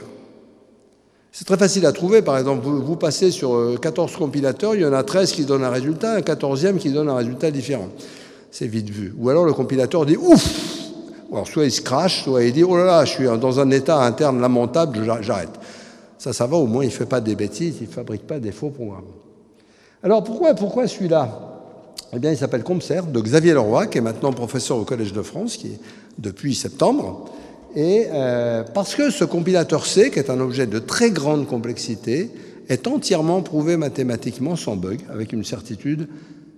C'est très facile à trouver. Par exemple, vous, passez sur 14 euh, compilateurs, il y en a 13 qui donnent un résultat, un 14e qui donne un résultat différent. C'est vite vu. Ou alors le compilateur dit Ouf alors soit il se crache, soit il dit Oh là là, je suis dans un état interne lamentable, j'arrête. Ça, ça va, au moins il ne fait pas des bêtises, il ne fabrique pas des faux programmes. Alors pourquoi, pourquoi celui-là? Eh bien, il s'appelle Comser, de Xavier Leroy, qui est maintenant professeur au Collège de France, qui est depuis septembre. Et euh, parce que ce compilateur C, qui est un objet de très grande complexité, est entièrement prouvé mathématiquement sans bug, avec une certitude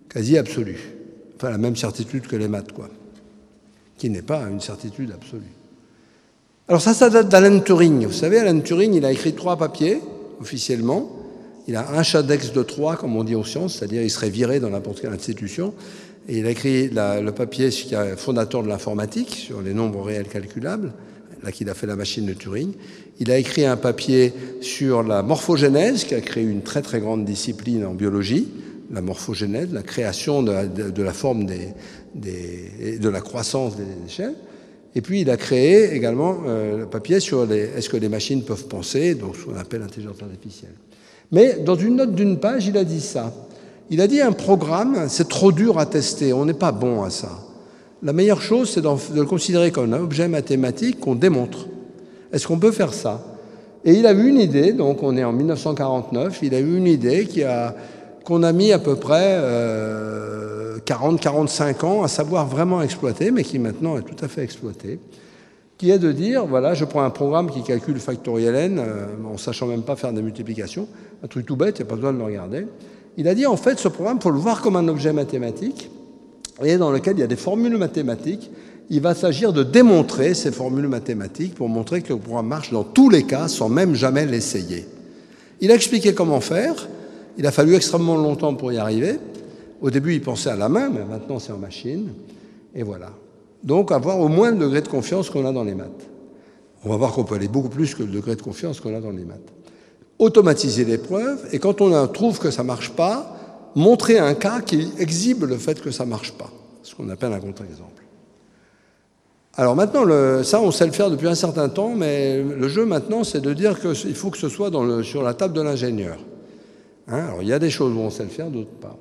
quasi absolue. Enfin, la même certitude que les maths, quoi qui n'est pas une certitude absolue. Alors ça, ça date d'Alan Turing. Vous savez, Alan Turing, il a écrit trois papiers, officiellement. Il a un chadex de trois, comme on dit aux sciences, c'est-à-dire il serait viré dans n'importe quelle institution. Et il a écrit le papier qui est fondateur de l'informatique, sur les nombres réels calculables, là qu'il a fait la machine de Turing. Il a écrit un papier sur la morphogénèse, qui a créé une très très grande discipline en biologie, la morphogénèse, la création de la, forme des, de la croissance des échelles. Et puis il a créé également euh, le papier sur est-ce que les machines peuvent penser, donc ce qu'on appelle l'intelligence artificielle. Mais dans une note d'une page, il a dit ça. Il a dit un programme, c'est trop dur à tester, on n'est pas bon à ça. La meilleure chose, c'est de le considérer comme un objet mathématique qu'on démontre. Est-ce qu'on peut faire ça? Et il a eu une idée, donc on est en 1949, il a eu une idée qui a, qu'on a mis à peu près euh, 40-45 ans à savoir vraiment exploiter, mais qui maintenant est tout à fait exploité, qui est de dire, voilà, je prends un programme qui calcule factoriel n, euh, en sachant même pas faire des multiplications, un truc tout bête, il n'y a pas besoin de le regarder. Il a dit, en fait, ce programme, il faut le voir comme un objet mathématique, et dans lequel il y a des formules mathématiques. Il va s'agir de démontrer ces formules mathématiques pour montrer que le programme marche dans tous les cas sans même jamais l'essayer. Il a expliqué comment faire. Il a fallu extrêmement longtemps pour y arriver. Au début, il pensait à la main, mais maintenant c'est en machine. Et voilà. Donc, avoir au moins le degré de confiance qu'on a dans les maths. On va voir qu'on peut aller beaucoup plus que le degré de confiance qu'on a dans les maths. Automatiser l'épreuve, et quand on trouve que ça ne marche pas, montrer un cas qui exhibe le fait que ça ne marche pas, ce qu'on appelle un contre-exemple. Alors maintenant, ça, on sait le faire depuis un certain temps, mais le jeu maintenant, c'est de dire qu'il faut que ce soit sur la table de l'ingénieur. Hein, alors il y a des choses où on sait le faire, d'autres pas.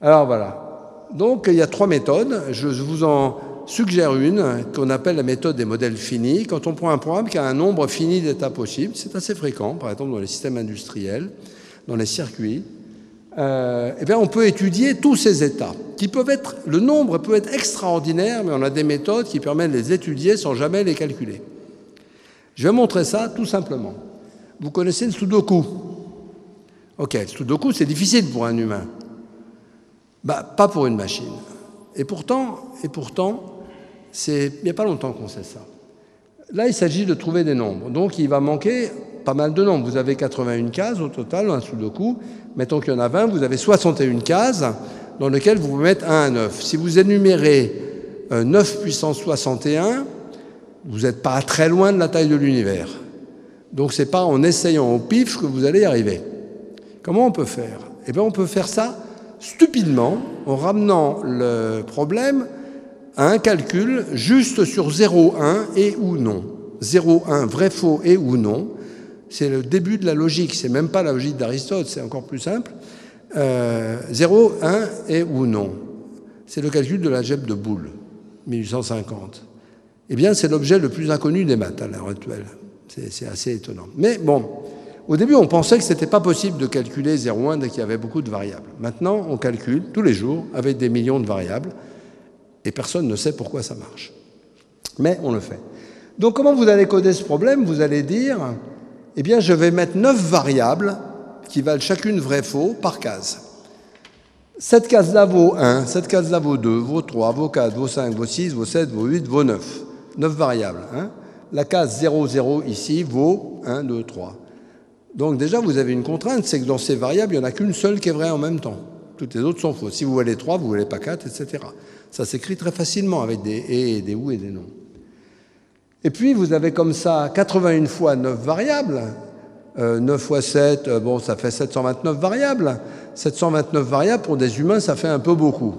Alors voilà. Donc il y a trois méthodes. Je vous en suggère une qu'on appelle la méthode des modèles finis. Quand on prend un programme qui a un nombre fini d'états possibles, c'est assez fréquent, par exemple dans les systèmes industriels, dans les circuits, euh, eh bien on peut étudier tous ces états, qui peuvent être, le nombre peut être extraordinaire, mais on a des méthodes qui permettent de les étudier sans jamais les calculer. Je vais montrer ça tout simplement. Vous connaissez le Sudoku? Ok, le Sudoku c'est difficile pour un humain. Bah, pas pour une machine. Et pourtant, et pourtant il n'y a pas longtemps qu'on sait ça. Là, il s'agit de trouver des nombres. Donc, il va manquer pas mal de nombres. Vous avez 81 cases au total, un sudoku. Mettons qu'il y en a 20, vous avez 61 cases dans lesquelles vous pouvez mettre 1 à 9. Si vous énumérez 9 euh, puissance 61, vous n'êtes pas très loin de la taille de l'univers. Donc, ce n'est pas en essayant au pif que vous allez y arriver. Comment on peut faire? Eh bien, on peut faire ça stupidement en ramenant le problème à un calcul juste sur 0, 1 et ou non. 0, 1, vrai, faux et ou non. C'est le début de la logique, c'est même pas la logique d'Aristote, c'est encore plus simple. 0, euh, 1 et ou non. C'est le calcul de la l'algèbre de Boulle, 1850. Eh bien, c'est l'objet le plus inconnu des maths à l'heure actuelle. C'est assez étonnant. Mais bon, au début, on pensait que ce n'était pas possible de calculer 0,1 dès qu'il y avait beaucoup de variables. Maintenant, on calcule tous les jours avec des millions de variables et personne ne sait pourquoi ça marche. Mais on le fait. Donc comment vous allez coder ce problème? Vous allez dire, eh je vais mettre neuf variables qui valent chacune vrai-faux par case. Cette case-là vaut 1, cette case-là vaut 2, vaut 3, vaut 4, vaut 5, vaut 6, vaut 7, vaut 8, vaut 9. 9 variables. Hein. La case 0, 0 ici vaut 1, 2, 3. Donc déjà, vous avez une contrainte, c'est que dans ces variables, il n'y en a qu'une seule qui est vraie en même temps. Toutes les autres sont fausses. Si vous voulez 3, vous ne voulez pas 4, etc. Ça s'écrit très facilement avec des et, des ou et des non. Et puis, vous avez comme ça 81 fois 9 variables. 9 euh, fois 7, euh, bon, ça fait 729 variables. 729 variables, pour des humains, ça fait un peu beaucoup.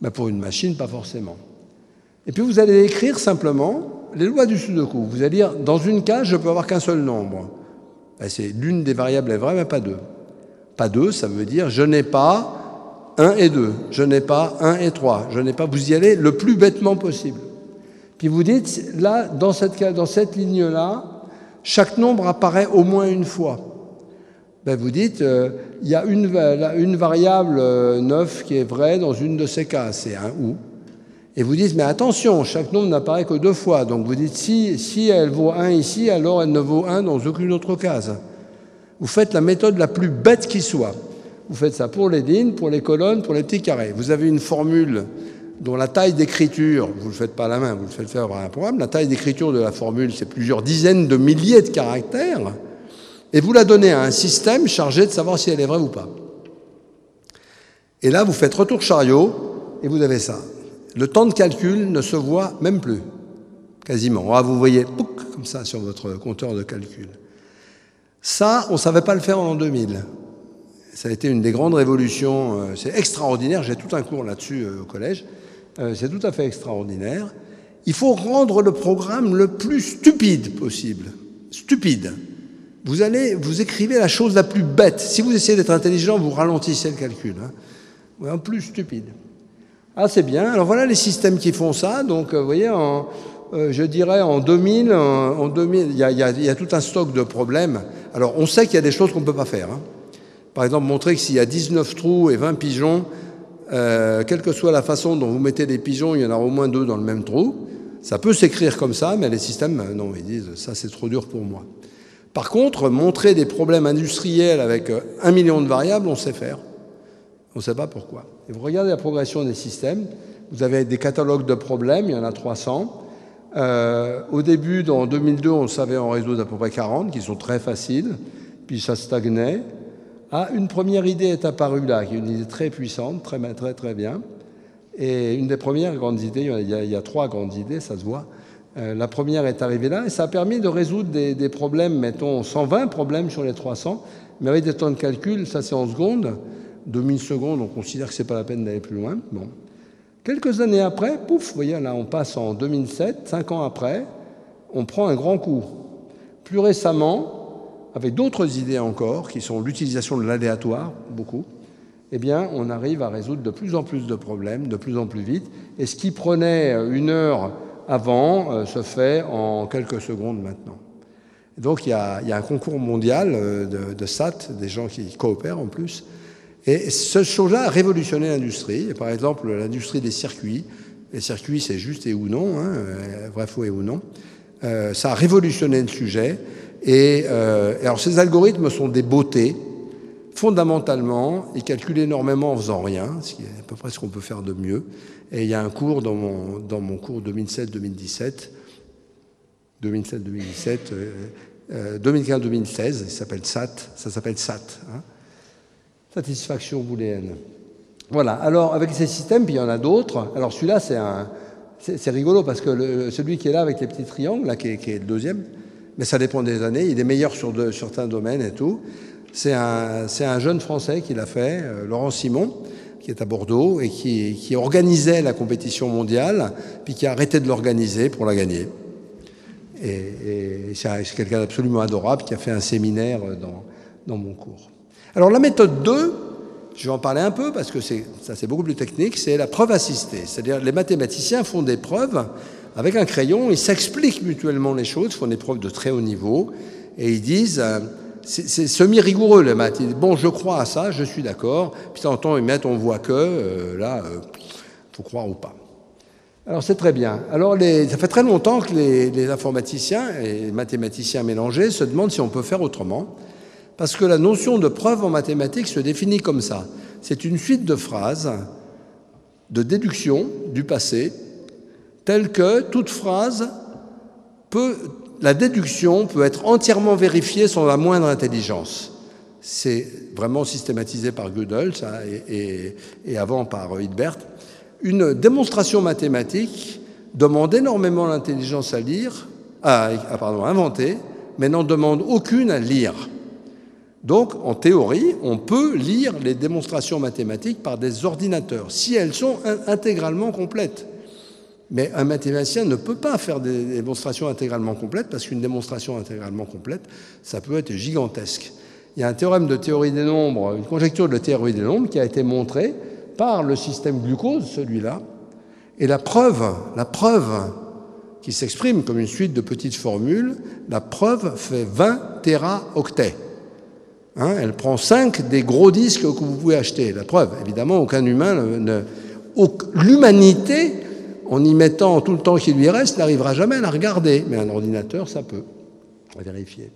Mais pour une machine, pas forcément. Et puis, vous allez écrire simplement les lois du Sudoku. Vous allez dire, dans une case, je peux avoir qu'un seul nombre. C'est l'une des variables est vraie, mais pas deux. Pas deux, ça veut dire, je n'ai pas 1 et 2, je n'ai pas 1 et 3, je n'ai pas, vous y allez le plus bêtement possible. Puis vous dites, là, dans cette, dans cette ligne-là, chaque nombre apparaît au moins une fois. Ben vous dites, euh, il y a une, variable 9 euh, qui est vraie dans une de ces cas, c'est un ou. Et vous dites, mais attention, chaque nombre n'apparaît que deux fois. Donc vous dites, si, si elle vaut 1 ici, alors elle ne vaut 1 dans aucune autre case. Vous faites la méthode la plus bête qui soit. Vous faites ça pour les lignes, pour les colonnes, pour les petits carrés. Vous avez une formule dont la taille d'écriture, vous ne le faites pas à la main, vous le faites faire par un programme, la taille d'écriture de la formule, c'est plusieurs dizaines de milliers de caractères, et vous la donnez à un système chargé de savoir si elle est vraie ou pas. Et là, vous faites retour chariot, et vous avez ça. Le temps de calcul ne se voit même plus, quasiment. Ah, vous voyez, comme ça, sur votre compteur de calcul. Ça, on ne savait pas le faire en l'an 2000. Ça a été une des grandes révolutions. Euh, c'est extraordinaire. J'ai tout un cours là-dessus euh, au collège. Euh, c'est tout à fait extraordinaire. Il faut rendre le programme le plus stupide possible. Stupide. Vous allez, vous écrivez la chose la plus bête. Si vous essayez d'être intelligent, vous ralentissez le calcul. Hein. En plus stupide. Ah, c'est bien. Alors voilà les systèmes qui font ça. Donc, vous voyez, en, je dirais en 2000, en 2000 il, y a, a, tout un stock de problèmes. Alors, on sait qu'il y a des choses qu'on ne peut pas faire. Hein. Par exemple, montrer que s'il y a 19 trous et 20 pigeons, euh, quelle que soit la façon dont vous mettez les pigeons, il y en aura au moins deux dans le même trou. Ça peut s'écrire comme ça, mais les systèmes, euh, non, ils disent ça c'est trop dur pour moi. Par contre, montrer des problèmes industriels avec euh, un million de variables, on sait faire. On ne sait pas pourquoi. Et vous regardez la progression des systèmes, vous avez des catalogues de problèmes, il y en a 300. Euh, au début, en 2002, on savait en résoudre à peu près 40, qui sont très faciles, puis ça stagnait. Ah, une première idée est apparue là, qui est une idée très puissante, très, très, très bien. Et une des premières grandes idées, il y a, trois grandes idées, ça se voit. Euh, la première est arrivée là, et ça a permis de résoudre des, problèmes, mettons 120 problèmes sur les 300, mais avec des temps de calcul, ça c'est en secondes, 2000 secondes, on considère que c'est pas la peine d'aller plus loin. Bon. Quelques années après, pouf, vous voyez, là on passe en 2007, cinq ans après, on prend un grand coup. Plus récemment, avec d'autres idées encore, qui sont l'utilisation de l'aléatoire, beaucoup, eh bien, on arrive à résoudre de plus en plus de problèmes, de plus en plus vite. Et ce qui prenait une heure avant euh, se fait en quelques secondes maintenant. donc, il y, a, un concours mondial euh, de, de, SAT, des gens qui coopèrent en plus. Et ce chose-là a révolutionné l'industrie. Par exemple, l'industrie des circuits. Les circuits, c'est juste et ou non, hein, euh, vrai, faux et ou non. ça a révolutionné le sujet. Euh, et, alors ces algorithmes sont des beautés. Fondamentalement, ils calculent énormément en faisant rien, ce qui est à peu près ce qu'on peut faire de mieux. Et il y a un cours dans mon, dans mon cours 2007-2017, 2007-2017, 2015-2016, il s'appelle SAT, ça s'appelle SAT, hein. Satisfaction booléenne. Voilà, alors avec ces systèmes, puis il y en a d'autres. Alors celui-là, c'est rigolo parce que celui qui est là avec les petits triangles, là, qui est le deuxième, mais ça dépend des années. Il est meilleur sur certains domaines et tout. C'est un, un, jeune Français qui l'a fait, euh, Laurent Simon, qui est à Bordeaux et qui, organisait la compétition mondiale, puis qui a arrêté de l'organiser pour la gagner. Et, c'est quelqu'un d'absolument adorable qui a fait un séminaire dans mon cours. Alors la méthode 2, je vais en parler un peu parce que ça c'est beaucoup plus technique, c'est la preuve assistée. C'est-à-dire les mathématiciens font des preuves avec un crayon, ils s'expliquent mutuellement les choses, font des preuves de très haut niveau, et ils disent, euh, c'est semi-rigoureux les maths, ils disent, bon, je crois à ça, je suis d'accord, puis de temps ils mettent, on voit que, euh, là, il euh, faut croire ou pas. Alors c'est très bien. Alors ça fait très longtemps que les, les, informaticiens et les mathématiciens mélangés se demandent si on peut faire autrement, parce que la notion de preuve en mathématiques se définit comme ça. C'est une suite de phrases de déduction du passé, telle que toute phrase peut, la déduction peut être entièrement vérifiée sans la moindre intelligence. C'est vraiment systématisé par Gödel ça, et, et, et avant par Hilbert une démonstration mathématique demande énormément l'intelligence à lire, à, pardon, à inventer, mais n'en demande aucune à lire. Donc, en théorie, on peut lire les démonstrations mathématiques par des ordinateurs, si elles sont intégralement complètes. Mais un mathématicien ne peut pas faire des démonstrations intégralement complètes, parce qu'une démonstration intégralement complète, ça peut être gigantesque. Il y a un théorème de théorie des nombres, une conjecture de théorie des nombres qui a été montrée par le système glucose, celui-là, et la preuve, la preuve qui s'exprime comme une suite de petites formules, la preuve fait 20 téraoctets. Hein, elle prend 5 des gros disques que vous pouvez acheter. La preuve, évidemment, aucun humain ne. L'humanité, en y mettant tout le temps qu'il lui reste, n'arrivera jamais à la regarder. Mais un ordinateur, ça peut. Va vérifier.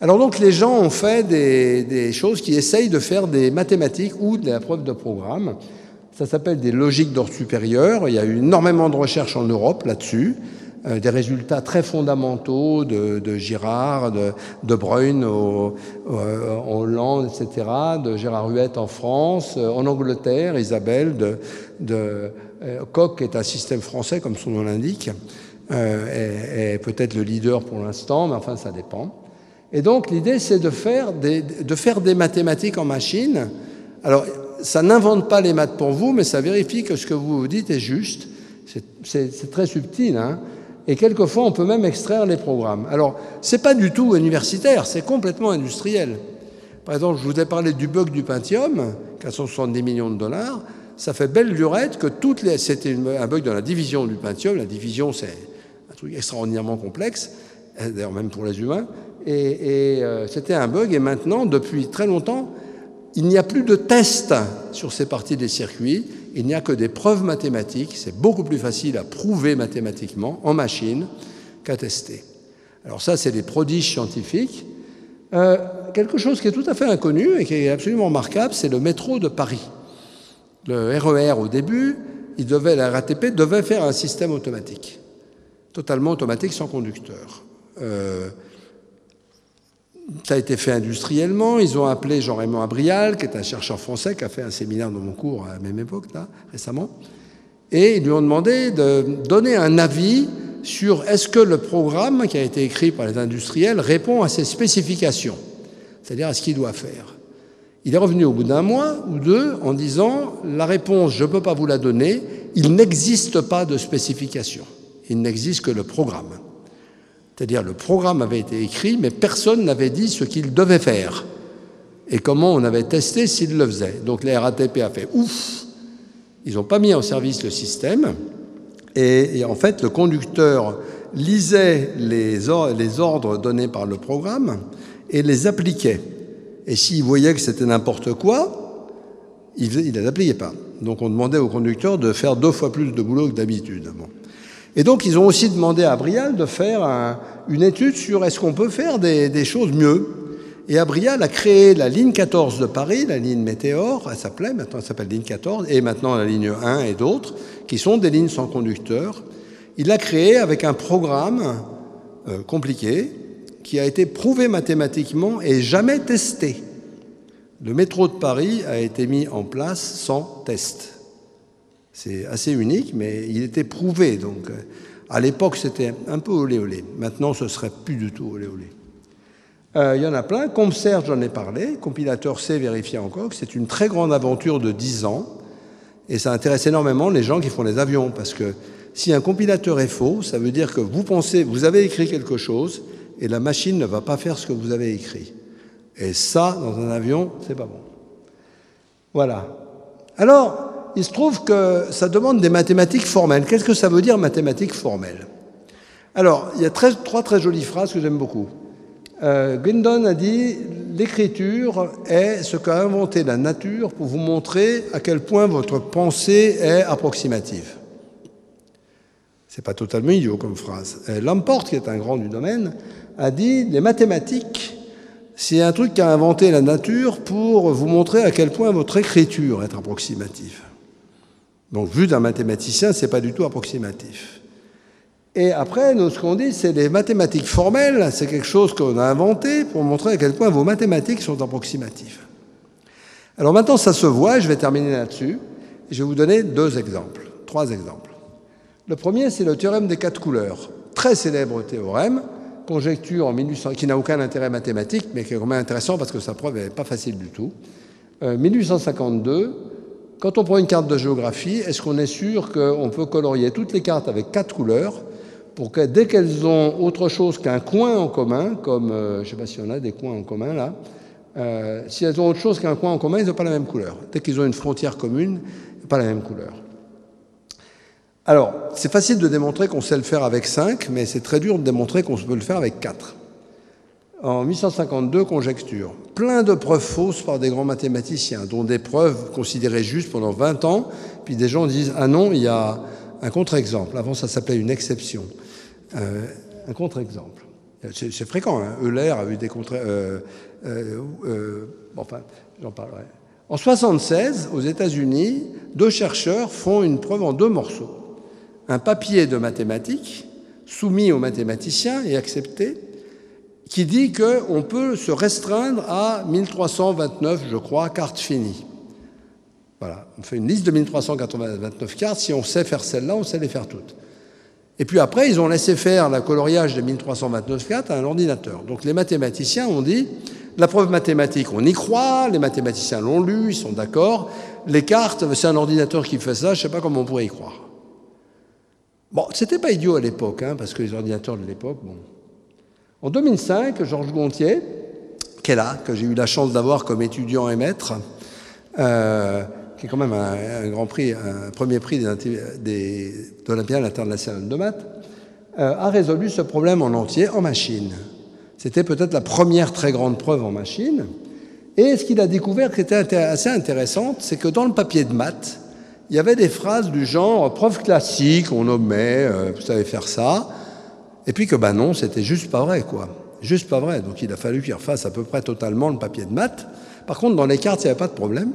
Alors donc les gens ont fait des, des, choses qui essayent de faire des mathématiques ou de la preuve de programme. Ça s'appelle des logiques d'ordre supérieur. Il y a eu énormément de recherches en Europe là-dessus, des résultats très fondamentaux de, de Girard, de, de Bruyne au, euh, en Hollande, etc., de Gérard Huette en France, euh, en Angleterre, Isabelle, de, de euh, Koch est un système français comme son nom l'indique, est, est peut-être le leader pour l'instant, mais enfin ça dépend. Et donc l'idée, c'est de faire, des, de faire des mathématiques en machine. Alors, ça n'invente pas les maths pour vous, mais ça vérifie que ce que vous dites est juste. C'est très subtil. Hein et quelquefois, on peut même extraire les programmes. Alors, ce n'est pas du tout universitaire, c'est complètement industriel. Par exemple, je vous ai parlé du bug du Pentium, 470 millions de dollars. Ça fait belle lurette que toutes les... C'était un bug dans la division du Pentium. La division, c'est un truc extraordinairement complexe, d'ailleurs même pour les humains. Et, et euh, c'était un bug. Et maintenant, depuis très longtemps, il n'y a plus de tests sur ces parties des circuits. Il n'y a que des preuves mathématiques. C'est beaucoup plus facile à prouver mathématiquement en machine qu'à tester. Alors ça, c'est des prodiges scientifiques. Euh, quelque chose qui est tout à fait inconnu et qui est absolument remarquable, c'est le métro de Paris. Le RER au début, il devait, la RATP devait faire un système automatique, totalement automatique sans conducteur. Euh, ça a été fait industriellement. Ils ont appelé Jean-Raymond Abrial, qui est un chercheur français, qui a fait un séminaire dans mon cours à la même époque, là, récemment. Et ils lui ont demandé de donner un avis sur est-ce que le programme qui a été écrit par les industriels répond à ces spécifications, c'est-à-dire à ce qu'il doit faire. Il est revenu au bout d'un mois ou deux en disant la réponse, je ne peux pas vous la donner, il n'existe pas de spécification, il n'existe que le programme. C'est-à-dire le programme avait été écrit, mais personne n'avait dit ce qu'il devait faire et comment on avait testé s'il le faisait. Donc la RATP a fait ouf, ils n'ont pas mis en service le système et, en fait le conducteur lisait les, or les ordres donnés par le programme et les appliquait. Et s'il voyait que c'était n'importe quoi, il ne les appliquait pas. Donc on demandait au conducteur de faire deux fois plus de boulot que d'habitude. Et donc, ils ont aussi demandé à Brial de faire un, une étude sur est-ce qu'on peut faire des, choses mieux. Et Abrial a créé la ligne 14 de Paris, la ligne Météor, elle s'appelait, maintenant elle s'appelle ligne 14, et maintenant la ligne 1 et d'autres, qui sont des lignes sans conducteur. Il l'a créé avec un programme euh, compliqué qui a été prouvé mathématiquement et jamais testé. Le métro de Paris a été mis en place sans test. C'est assez unique, mais il était prouvé. Donc, à l'époque, c'était un peu olé olé. Maintenant, ce serait plus du tout olé olé. Euh, il y en a plein. CompSerge, j'en ai parlé. Compilateur C vérifié encore. C'est une très grande aventure de 10 ans. Et ça intéresse énormément les gens qui font les avions. Parce que si un compilateur est faux, ça veut dire que vous pensez, vous avez écrit quelque chose et la machine ne va pas faire ce que vous avez écrit. Et ça, dans un avion, c'est pas bon. Voilà. Alors, il se trouve que ça demande des mathématiques formelles. Qu'est-ce que ça veut dire mathématiques formelles? Alors, il y a trois très jolies phrases que j'aime beaucoup. Euh, a dit l'écriture est ce qu'a inventé la nature pour vous montrer à quel point votre pensée est approximative. C'est pas totalement idiot comme phrase. Euh, Lamport, qui est un grand du domaine, a dit les mathématiques, c'est un truc qu'a inventé la nature pour vous montrer à quel point votre écriture est approximative. Donc, vu d'un mathématicien, c'est pas du tout approximatif. Et après, nous, ce qu'on dit, c'est les mathématiques formelles, c'est quelque chose qu'on a inventé pour montrer à quel point vos mathématiques sont approximatives. Alors maintenant, ça se voit, je vais terminer là-dessus. Je vais vous donner deux exemples, trois exemples. Le premier, c'est le théorème des quatre couleurs. Très célèbre théorème, conjecture en 1800, qui n'a aucun intérêt mathématique, mais qui est quand même intéressant parce que sa preuve n'est pas facile du tout. Euh, 1852, quand on prend une carte de géographie, est-ce qu'on est sûr qu'on peut colorier toutes les cartes avec quatre couleurs pour que dès qu'elles ont autre chose qu'un coin en commun, comme, euh, je ne sais pas si on a des coins en commun là, euh, si elles ont autre chose qu'un coin en commun, ils n'ont pas la même couleur. Dès qu'ils ont une frontière commune, pas la même couleur. Alors, c'est facile de démontrer qu'on sait le faire avec 5, mais c'est très dur de démontrer qu'on peut le faire avec 4. En 1852, conjecture. Plein de preuves fausses par des grands mathématiciens, dont des preuves considérées justes pendant 20 ans, puis des gens disent Ah non, il y a un contre-exemple. Avant, ça s'appelait une exception. Euh, un contre-exemple. C'est fréquent. Hein. Euler a eu des contre. Euh, euh, euh, bon, enfin, j'en parlerai. En 76, aux États-Unis, deux chercheurs font une preuve en deux morceaux. Un papier de mathématiques soumis aux mathématiciens et accepté, qui dit qu'on peut se restreindre à 1329, je crois, cartes finies. Voilà, on fait une liste de 1329 cartes. Si on sait faire celle-là, on sait les faire toutes. Et puis après, ils ont laissé faire la coloriage de 1329 cartes à un ordinateur. Donc les mathématiciens ont dit, la preuve mathématique, on y croit, les mathématiciens l'ont lu, ils sont d'accord. Les cartes, c'est un ordinateur qui fait ça, je ne sais pas comment on pourrait y croire. Bon, c'était pas idiot à l'époque, hein, parce que les ordinateurs de l'époque, bon. En 2005, Georges Gontier, qui est là, que j'ai eu la chance d'avoir comme étudiant et maître, euh, qui est quand même un, grand prix, un premier prix des, de l'Olympiade internationale de maths, euh, a résolu ce problème en entier en machine. C'était peut-être la première très grande preuve en machine. Et ce qu'il a découvert qui était assez intéressant, c'est que dans le papier de maths, il y avait des phrases du genre preuve classique, on nommait, euh, vous savez faire ça, et puis que ben non, c'était juste pas vrai, quoi. Juste pas vrai. Donc il a fallu qu'il refasse à peu près totalement le papier de maths. Par contre, dans les cartes, il n'y avait pas de problème,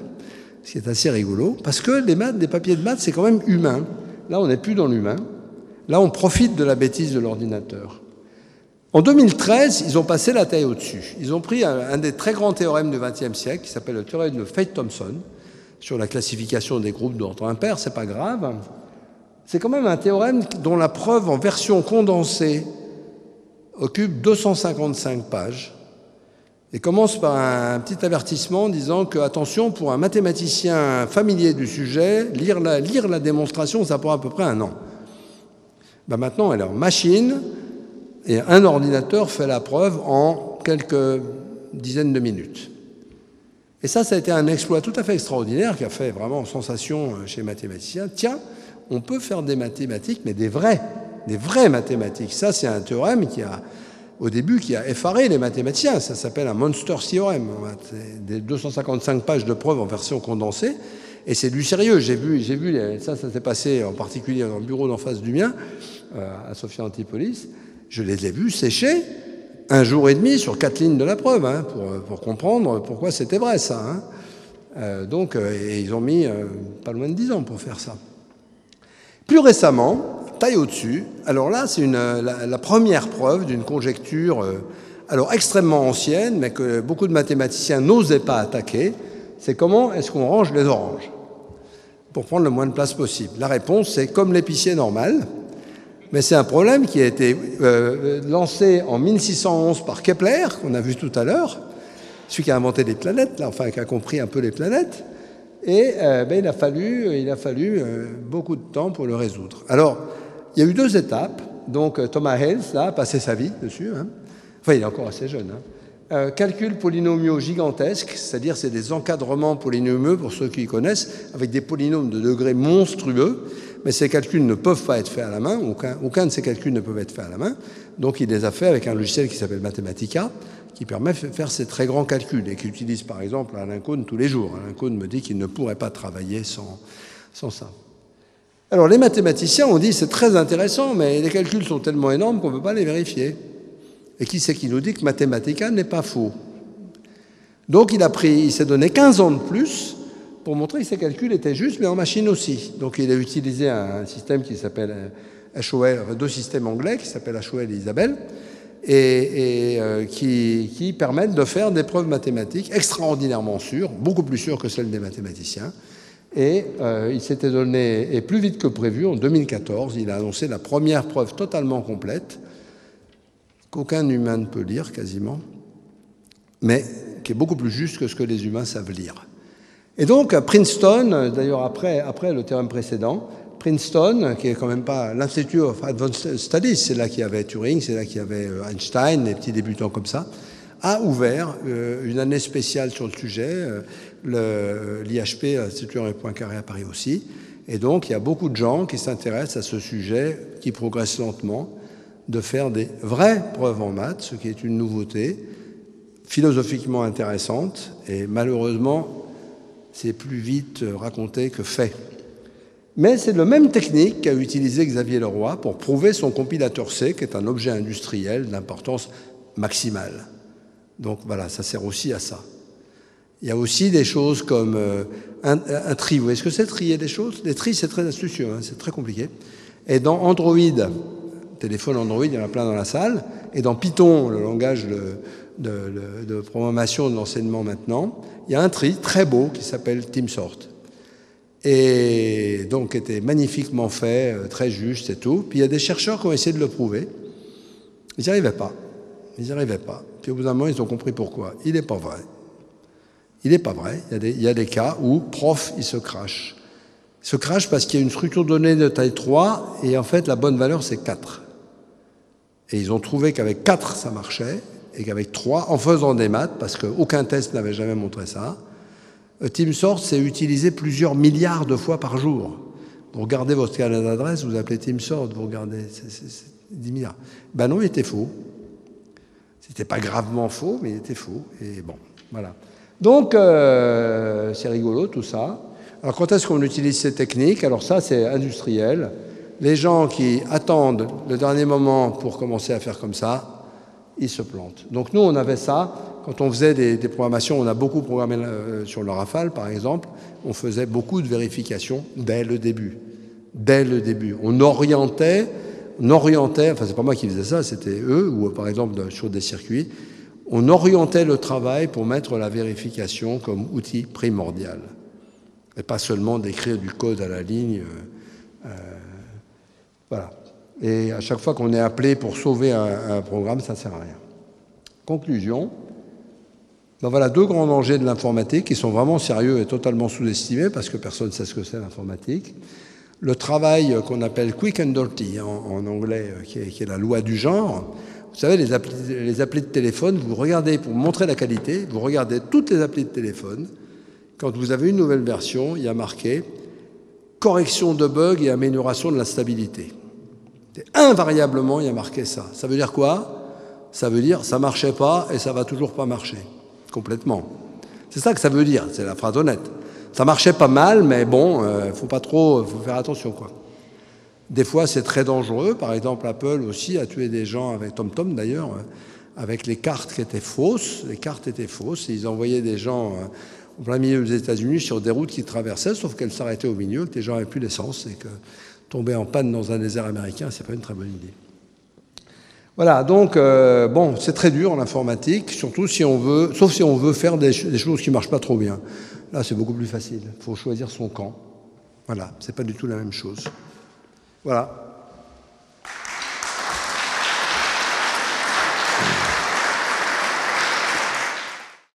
ce qui est assez rigolo, parce que les maths, des papiers de maths, c'est quand même humain. Là, on n'est plus dans l'humain. Là, on profite de la bêtise de l'ordinateur. En 2013, ils ont passé la taille au-dessus. Ils ont pris un, des très grands théorèmes du XXe siècle, qui s'appelle le théorème de Fate-Thomson, sur la classification des groupes d'ordre impair, c'est pas grave. C'est quand même un théorème dont la preuve en version condensée occupe 255 pages et commence par un petit avertissement disant que, attention, pour un mathématicien familier du sujet, lire la, démonstration, ça prend à peu près un an. Ben maintenant, elle est en machine et un ordinateur fait la preuve en quelques dizaines de minutes. Et ça, ça a été un exploit tout à fait extraordinaire qui a fait vraiment sensation chez les mathématiciens. Tiens, on peut faire des mathématiques, mais des vraies, des vraies mathématiques. Ça, c'est un théorème qui a, au début, qui a effaré les mathématiciens. Ça s'appelle un monster theorem. Des 255 pages de preuves en version condensée. Et c'est du sérieux. J'ai vu, j'ai vu, ça, ça s'est passé en particulier dans le bureau d'en face du mien, euh, à Sophia Antipolis. Je les ai vus sécher un jour et demi sur quatre lignes de la preuve, hein, pour, pour, comprendre pourquoi c'était vrai ça. Hein. Euh, donc, euh, et ils ont mis euh, pas loin de dix ans pour faire ça. Plus récemment, taille au-dessus, alors là, c'est la, la, première preuve d'une conjecture euh, alors extrêmement ancienne, mais que beaucoup de mathématiciens n'osaient pas attaquer, c'est comment est-ce qu'on range les oranges pour prendre le moins de place possible. La réponse, c'est comme l'épicier normal, mais c'est un problème qui a été euh, lancé en 1611 par Kepler, qu'on a vu tout à l'heure, celui qui a inventé les planètes, là, enfin qui a compris un peu les planètes. Et euh, ben, il a fallu, il a fallu euh, beaucoup de temps pour le résoudre. Alors, il y a eu deux étapes. Donc Thomas Hales là, a passé sa vie dessus. Hein. Enfin, il est encore assez jeune. Hein. Euh, calcul polynomiaux gigantesques, c'est-à-dire c'est des encadrements polynomiaux, pour ceux qui connaissent, avec des polynômes de degrés monstrueux, mais ces calculs ne peuvent pas être faits à la main, aucun, aucun de ces calculs ne peuvent être faits à la main, donc il les a fait avec un logiciel qui s'appelle Mathematica, qui permet de faire ces très grands calculs, et qui utilise par exemple Alain Cohn tous les jours. Alain Cohn me dit qu'il ne pourrait pas travailler sans, sans ça. Alors les mathématiciens ont dit c'est très intéressant, mais les calculs sont tellement énormes qu'on ne peut pas les vérifier. Et qui c'est qui nous dit que Mathematica n'est pas faux? Donc il il s'est donné 15 ans de plus pour montrer que ses calculs étaient justes, mais en machine aussi. Donc il a utilisé un système qui s'appelle HOL, deux systèmes anglais qui s'appellent HOL et Isabelle, et, euh, qui, permettent de faire des preuves mathématiques extraordinairement sûres, beaucoup plus sûres que celles des mathématiciens. Et euh, il s'était donné, et plus vite que prévu, en 2014, il a annoncé la première preuve totalement complète, qu'aucun humain ne peut lire quasiment, mais qui est beaucoup plus juste que ce que les humains savent lire. Et donc, à Princeton, d'ailleurs après, après le théorème précédent, Princeton, qui est quand même pas l'Institut of Advanced Studies, c'est là qu'il y avait Turing, c'est là qu'il y avait euh, Einstein, des petits débutants comme ça, a ouvert euh, une année spéciale sur le sujet, euh, l'IHP, l'Institut Henri Poincaré à Paris aussi. Et donc, il y a beaucoup de gens qui s'intéressent à ce sujet qui progresse lentement, de faire des vraies preuves en maths, ce qui est une nouveauté philosophiquement intéressante et malheureusement c'est plus vite raconté que fait. Mais c'est la même technique qu'a utilisé Xavier Leroy pour prouver son compilateur C, qui est un objet industriel d'importance maximale. Donc voilà, ça sert aussi à ça. Il y a aussi des choses comme euh, un, tri. Vous voyez ce que c'est trier des choses? Les tris, c'est très astucieux, hein, c'est très compliqué. Et dans Android, téléphone Android, il y en a plein dans la salle, et dans Python, le langage de, de, de programmation de l'enseignement maintenant, il y a un tri très beau qui s'appelle TeamSort. Et donc était magnifiquement fait, euh, très juste et tout. Puis il y a des chercheurs qui ont essayé de le prouver. Ils n'y arrivaient pas. Ils n'y arrivaient pas. Puis au bout d'un moment, ils ont compris pourquoi. Il n'est pas vrai. Il n'est pas vrai. Il y, a des, cas où prof, il se crache. Il se crache parce qu'il y a une structure donnée de taille 3 et en fait, la bonne valeur, c'est 4. Et ils ont trouvé qu'avec 4, ça marchait et qu'avec 3, en faisant des maths, parce qu'aucun test n'avait jamais montré ça, euh, TeamSource s'est utilisé plusieurs milliards de fois par jour. Vous regardez votre carnet d'adresse, vous appelez TeamSource, vous regardez, c'est 10 milliards. Ben non, il était faux. C'était pas gravement faux, mais il était faux. Et bon, voilà. Donc, euh, c'est rigolo tout ça. Alors, quand est-ce qu'on utilise ces techniques? Alors, ça, c'est industriel. Les gens qui attendent le dernier moment pour commencer à faire comme ça, ils se plantent. Donc nous, on avait ça. Quand on faisait des, programmations, on a beaucoup programmé euh, sur le Rafale, par exemple, on faisait beaucoup de vérifications dès le début. Dès le début. On orientait, on orientait, enfin c'est pas moi qui faisais ça, c'était eux, ou par exemple sur des circuits, on orientait le travail pour mettre la vérification comme outil primordial. Et pas seulement d'écrire du code à la ligne. Euh, euh, voilà. Et à chaque fois qu'on est appelé pour sauver un, programme, ça ne sert à rien. Conclusion. Ben voilà deux grands dangers de l'informatique qui sont vraiment sérieux et totalement sous-estimés parce que personne ne sait ce que c'est l'informatique. Le travail qu'on appelle quick and dirty en, en anglais, qui est, qui est, la loi du genre. Vous savez, les applis, les applis de téléphone, vous regardez, pour montrer la qualité, vous regardez toutes les applis de téléphone. Quand vous avez une nouvelle version, il y a marqué correction de bugs et amélioration de la stabilité. Invariablement, il y a marqué ça. Ça veut dire quoi? Ça veut dire ça marchait pas et ça va toujours pas marcher. Complètement. C'est ça que ça veut dire, c'est la phrase honnête. Ça marchait pas mal, mais bon, euh, faut pas trop, faut faire attention quoi. Des fois, c'est très dangereux. Par exemple, Apple aussi a tué des gens avec TomTom d'ailleurs, euh, avec les cartes qui étaient fausses. Les cartes étaient fausses. Et ils envoyaient des gens euh, au plein milieu des États-Unis sur des routes qui traversaient, sauf qu'elles s'arrêtaient au milieu, que les gens n'avaient plus d'essence et que tomber en panne dans un désert américain, c'est pas une très bonne idée. Voilà, donc euh, bon, c'est très dur l'informatique, surtout si on veut, sauf si on veut faire des, des choses qui marchent pas trop bien. Là, c'est beaucoup plus facile. Il faut choisir son camp. Voilà, c'est pas du tout la même chose. Voilà.